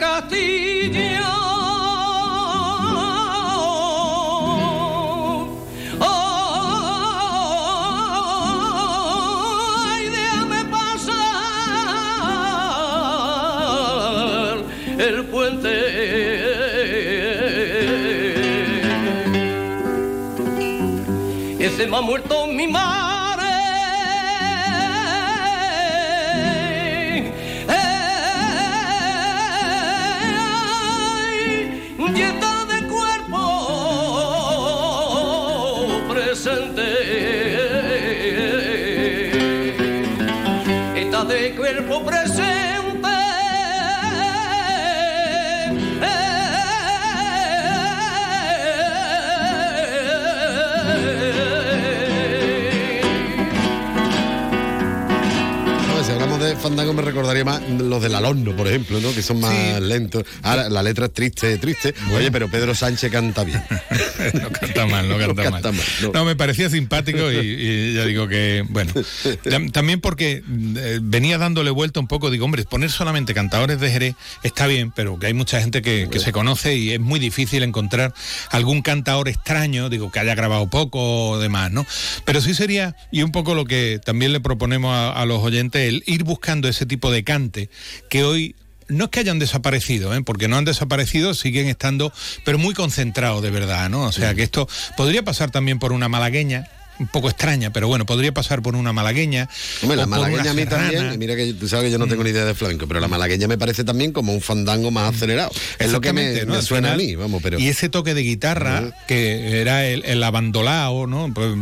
son más lentos. Ahora, la letra es triste, triste. Oye, pero Pedro Sánchez canta bien. no canta mal, no canta, mal. mal, no. me parecía simpático y, y ya digo que, bueno, tam- también porque eh, venía dándole vuelta un poco, digo, hombre, poner solamente cantadores de Jerez está bien, pero que hay mucha gente que, que se conoce y es muy difícil encontrar algún cantador extraño, digo, que haya grabado poco o demás, ¿no? Pero sí sería, y un poco lo que también le proponemos a, a los oyentes, el ir buscando ese tipo de cante que hoy no es que hayan desaparecido, ¿eh? porque no han desaparecido, siguen estando, pero muy concentrados de verdad, ¿no? O sea que esto podría pasar también por una malagueña, un poco extraña, pero bueno, podría pasar por una malagueña. Hombre, la malagueña a mí también, y mira que tú sabes que yo no tengo ni idea de flamenco, pero la malagueña me parece también como un fandango más acelerado. Es lo que me, suena final, a mí, vamos, pero... Y ese toque de guitarra, que era el, el abandolao, ¿no? Pues,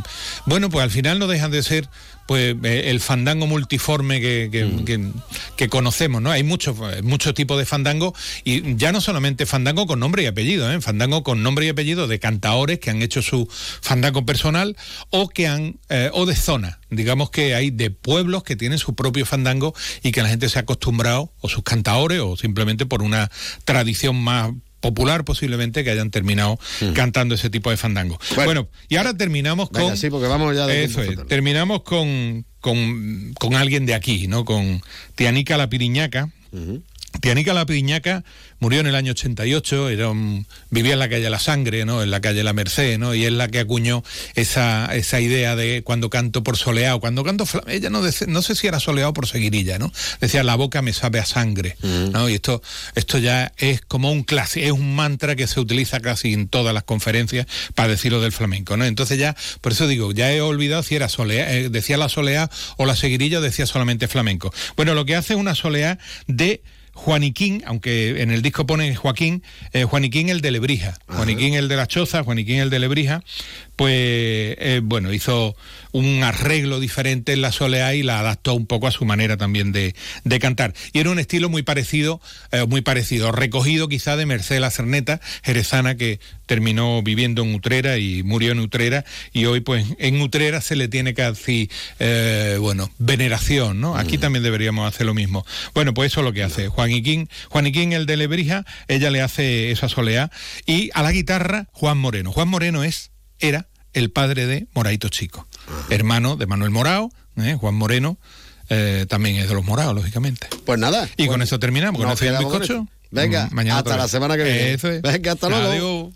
bueno, pues al final no dejan de ser pues eh, el fandango multiforme que, que- Mm. que- que conocemos, ¿no? Hay muchos muchos tipos de fandango y ya no solamente fandango con nombre y apellido, ¿eh? Fandango con nombre y apellido de cantaores que han hecho su fandango personal o que han eh, o de zona. Digamos que hay de pueblos que tienen su propio fandango y que la gente se ha acostumbrado o sus cantaores o simplemente por una tradición más popular posiblemente que hayan terminado cantando ese tipo de fandango. Bueno, y ahora terminamos Venga, con sí, porque vamos ya de Eso es, terminamos con, con, con alguien de aquí, ¿no? Con Tianica la Piriñaca. Tianica la Piriñaca murió en el año 88, era un- vivía en la calle La Sangre, ¿no? En la calle La Merced, ¿no? Y es la que acuñó esa, esa idea de cuando canto por soleado, cuando canto, ella no, dece- no sé si era soleado por seguirilla, ¿no? Decía, la boca me sabe a sangre, ¿no? Y esto, esto ya es como un clase, es un mantra que se utiliza casi en todas las conferencias para decirlo del flamenco, ¿no? Entonces ya, por eso digo, ya he olvidado si era solea, eh, decía la soleá o la seguirilla o decía solamente flamenco. Bueno, lo que hace es una soleá de Juaniquín, aunque en el disco pone Joaquín, eh, Juaniquín el de Lebrija, Juaniquín el de la Choza, Juaniquín el de Lebrija, pues eh, bueno, hizo un arreglo diferente en la soleá y la adaptó un poco a su manera también de, de cantar. Y era un estilo muy parecido, eh, muy parecido, recogido quizá de Mercedes Cerneta, jerezana, que terminó viviendo en Utrera y murió en Utrera, y hoy pues en Utrera se le tiene casi, eh, bueno, veneración, ¿no? Aquí también deberíamos hacer lo mismo. Bueno, pues eso es lo que hace Juaniquín, Juaniquín el de Lebrija, ella le hace esa soleá, y a la guitarra Juan Moreno. Juan Moreno es, era el padre de Moraito Chico, hermano de Manuel Morao, ¿eh? Juan Moreno. eh, también es de los morados, lógicamente. Pues nada. Y con eso terminamos, con el bizcocho. Venga, Mm, mañana hasta la semana que viene. Es. Venga, hasta luego. Adiós.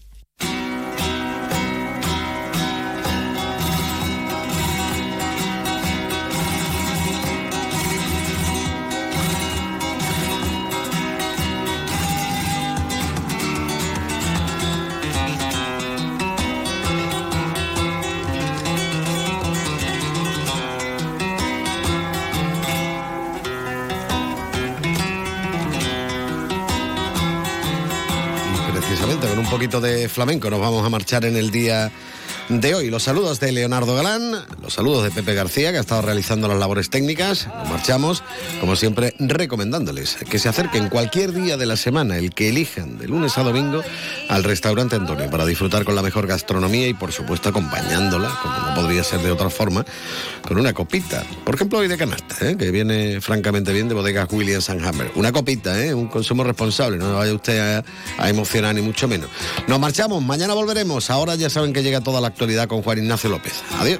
De flamenco. Nos vamos a marchar en el día de hoy. Los saludos de Leonardo Galán, los saludos de Pepe García, que ha estado realizando las labores técnicas. Nos marchamos, como siempre, recomendándoles que se acerquen cualquier día de la semana, el que elijan, de lunes a domingo, al restaurante Antonio, para disfrutar con la mejor gastronomía y, por supuesto, acompañándola, como no podría ser de otra forma, con una copita. Por ejemplo, hoy de canasta, ¿eh? que viene francamente bien de bodegas Williams Hammer. Una copita, ¿eh? un consumo responsable, no vaya usted a, a emocionar ni mucho menos. Nos marchamos, mañana volveremos. Ahora ya saben que llega toda la actualidad con Juan Ignacio López. Adiós.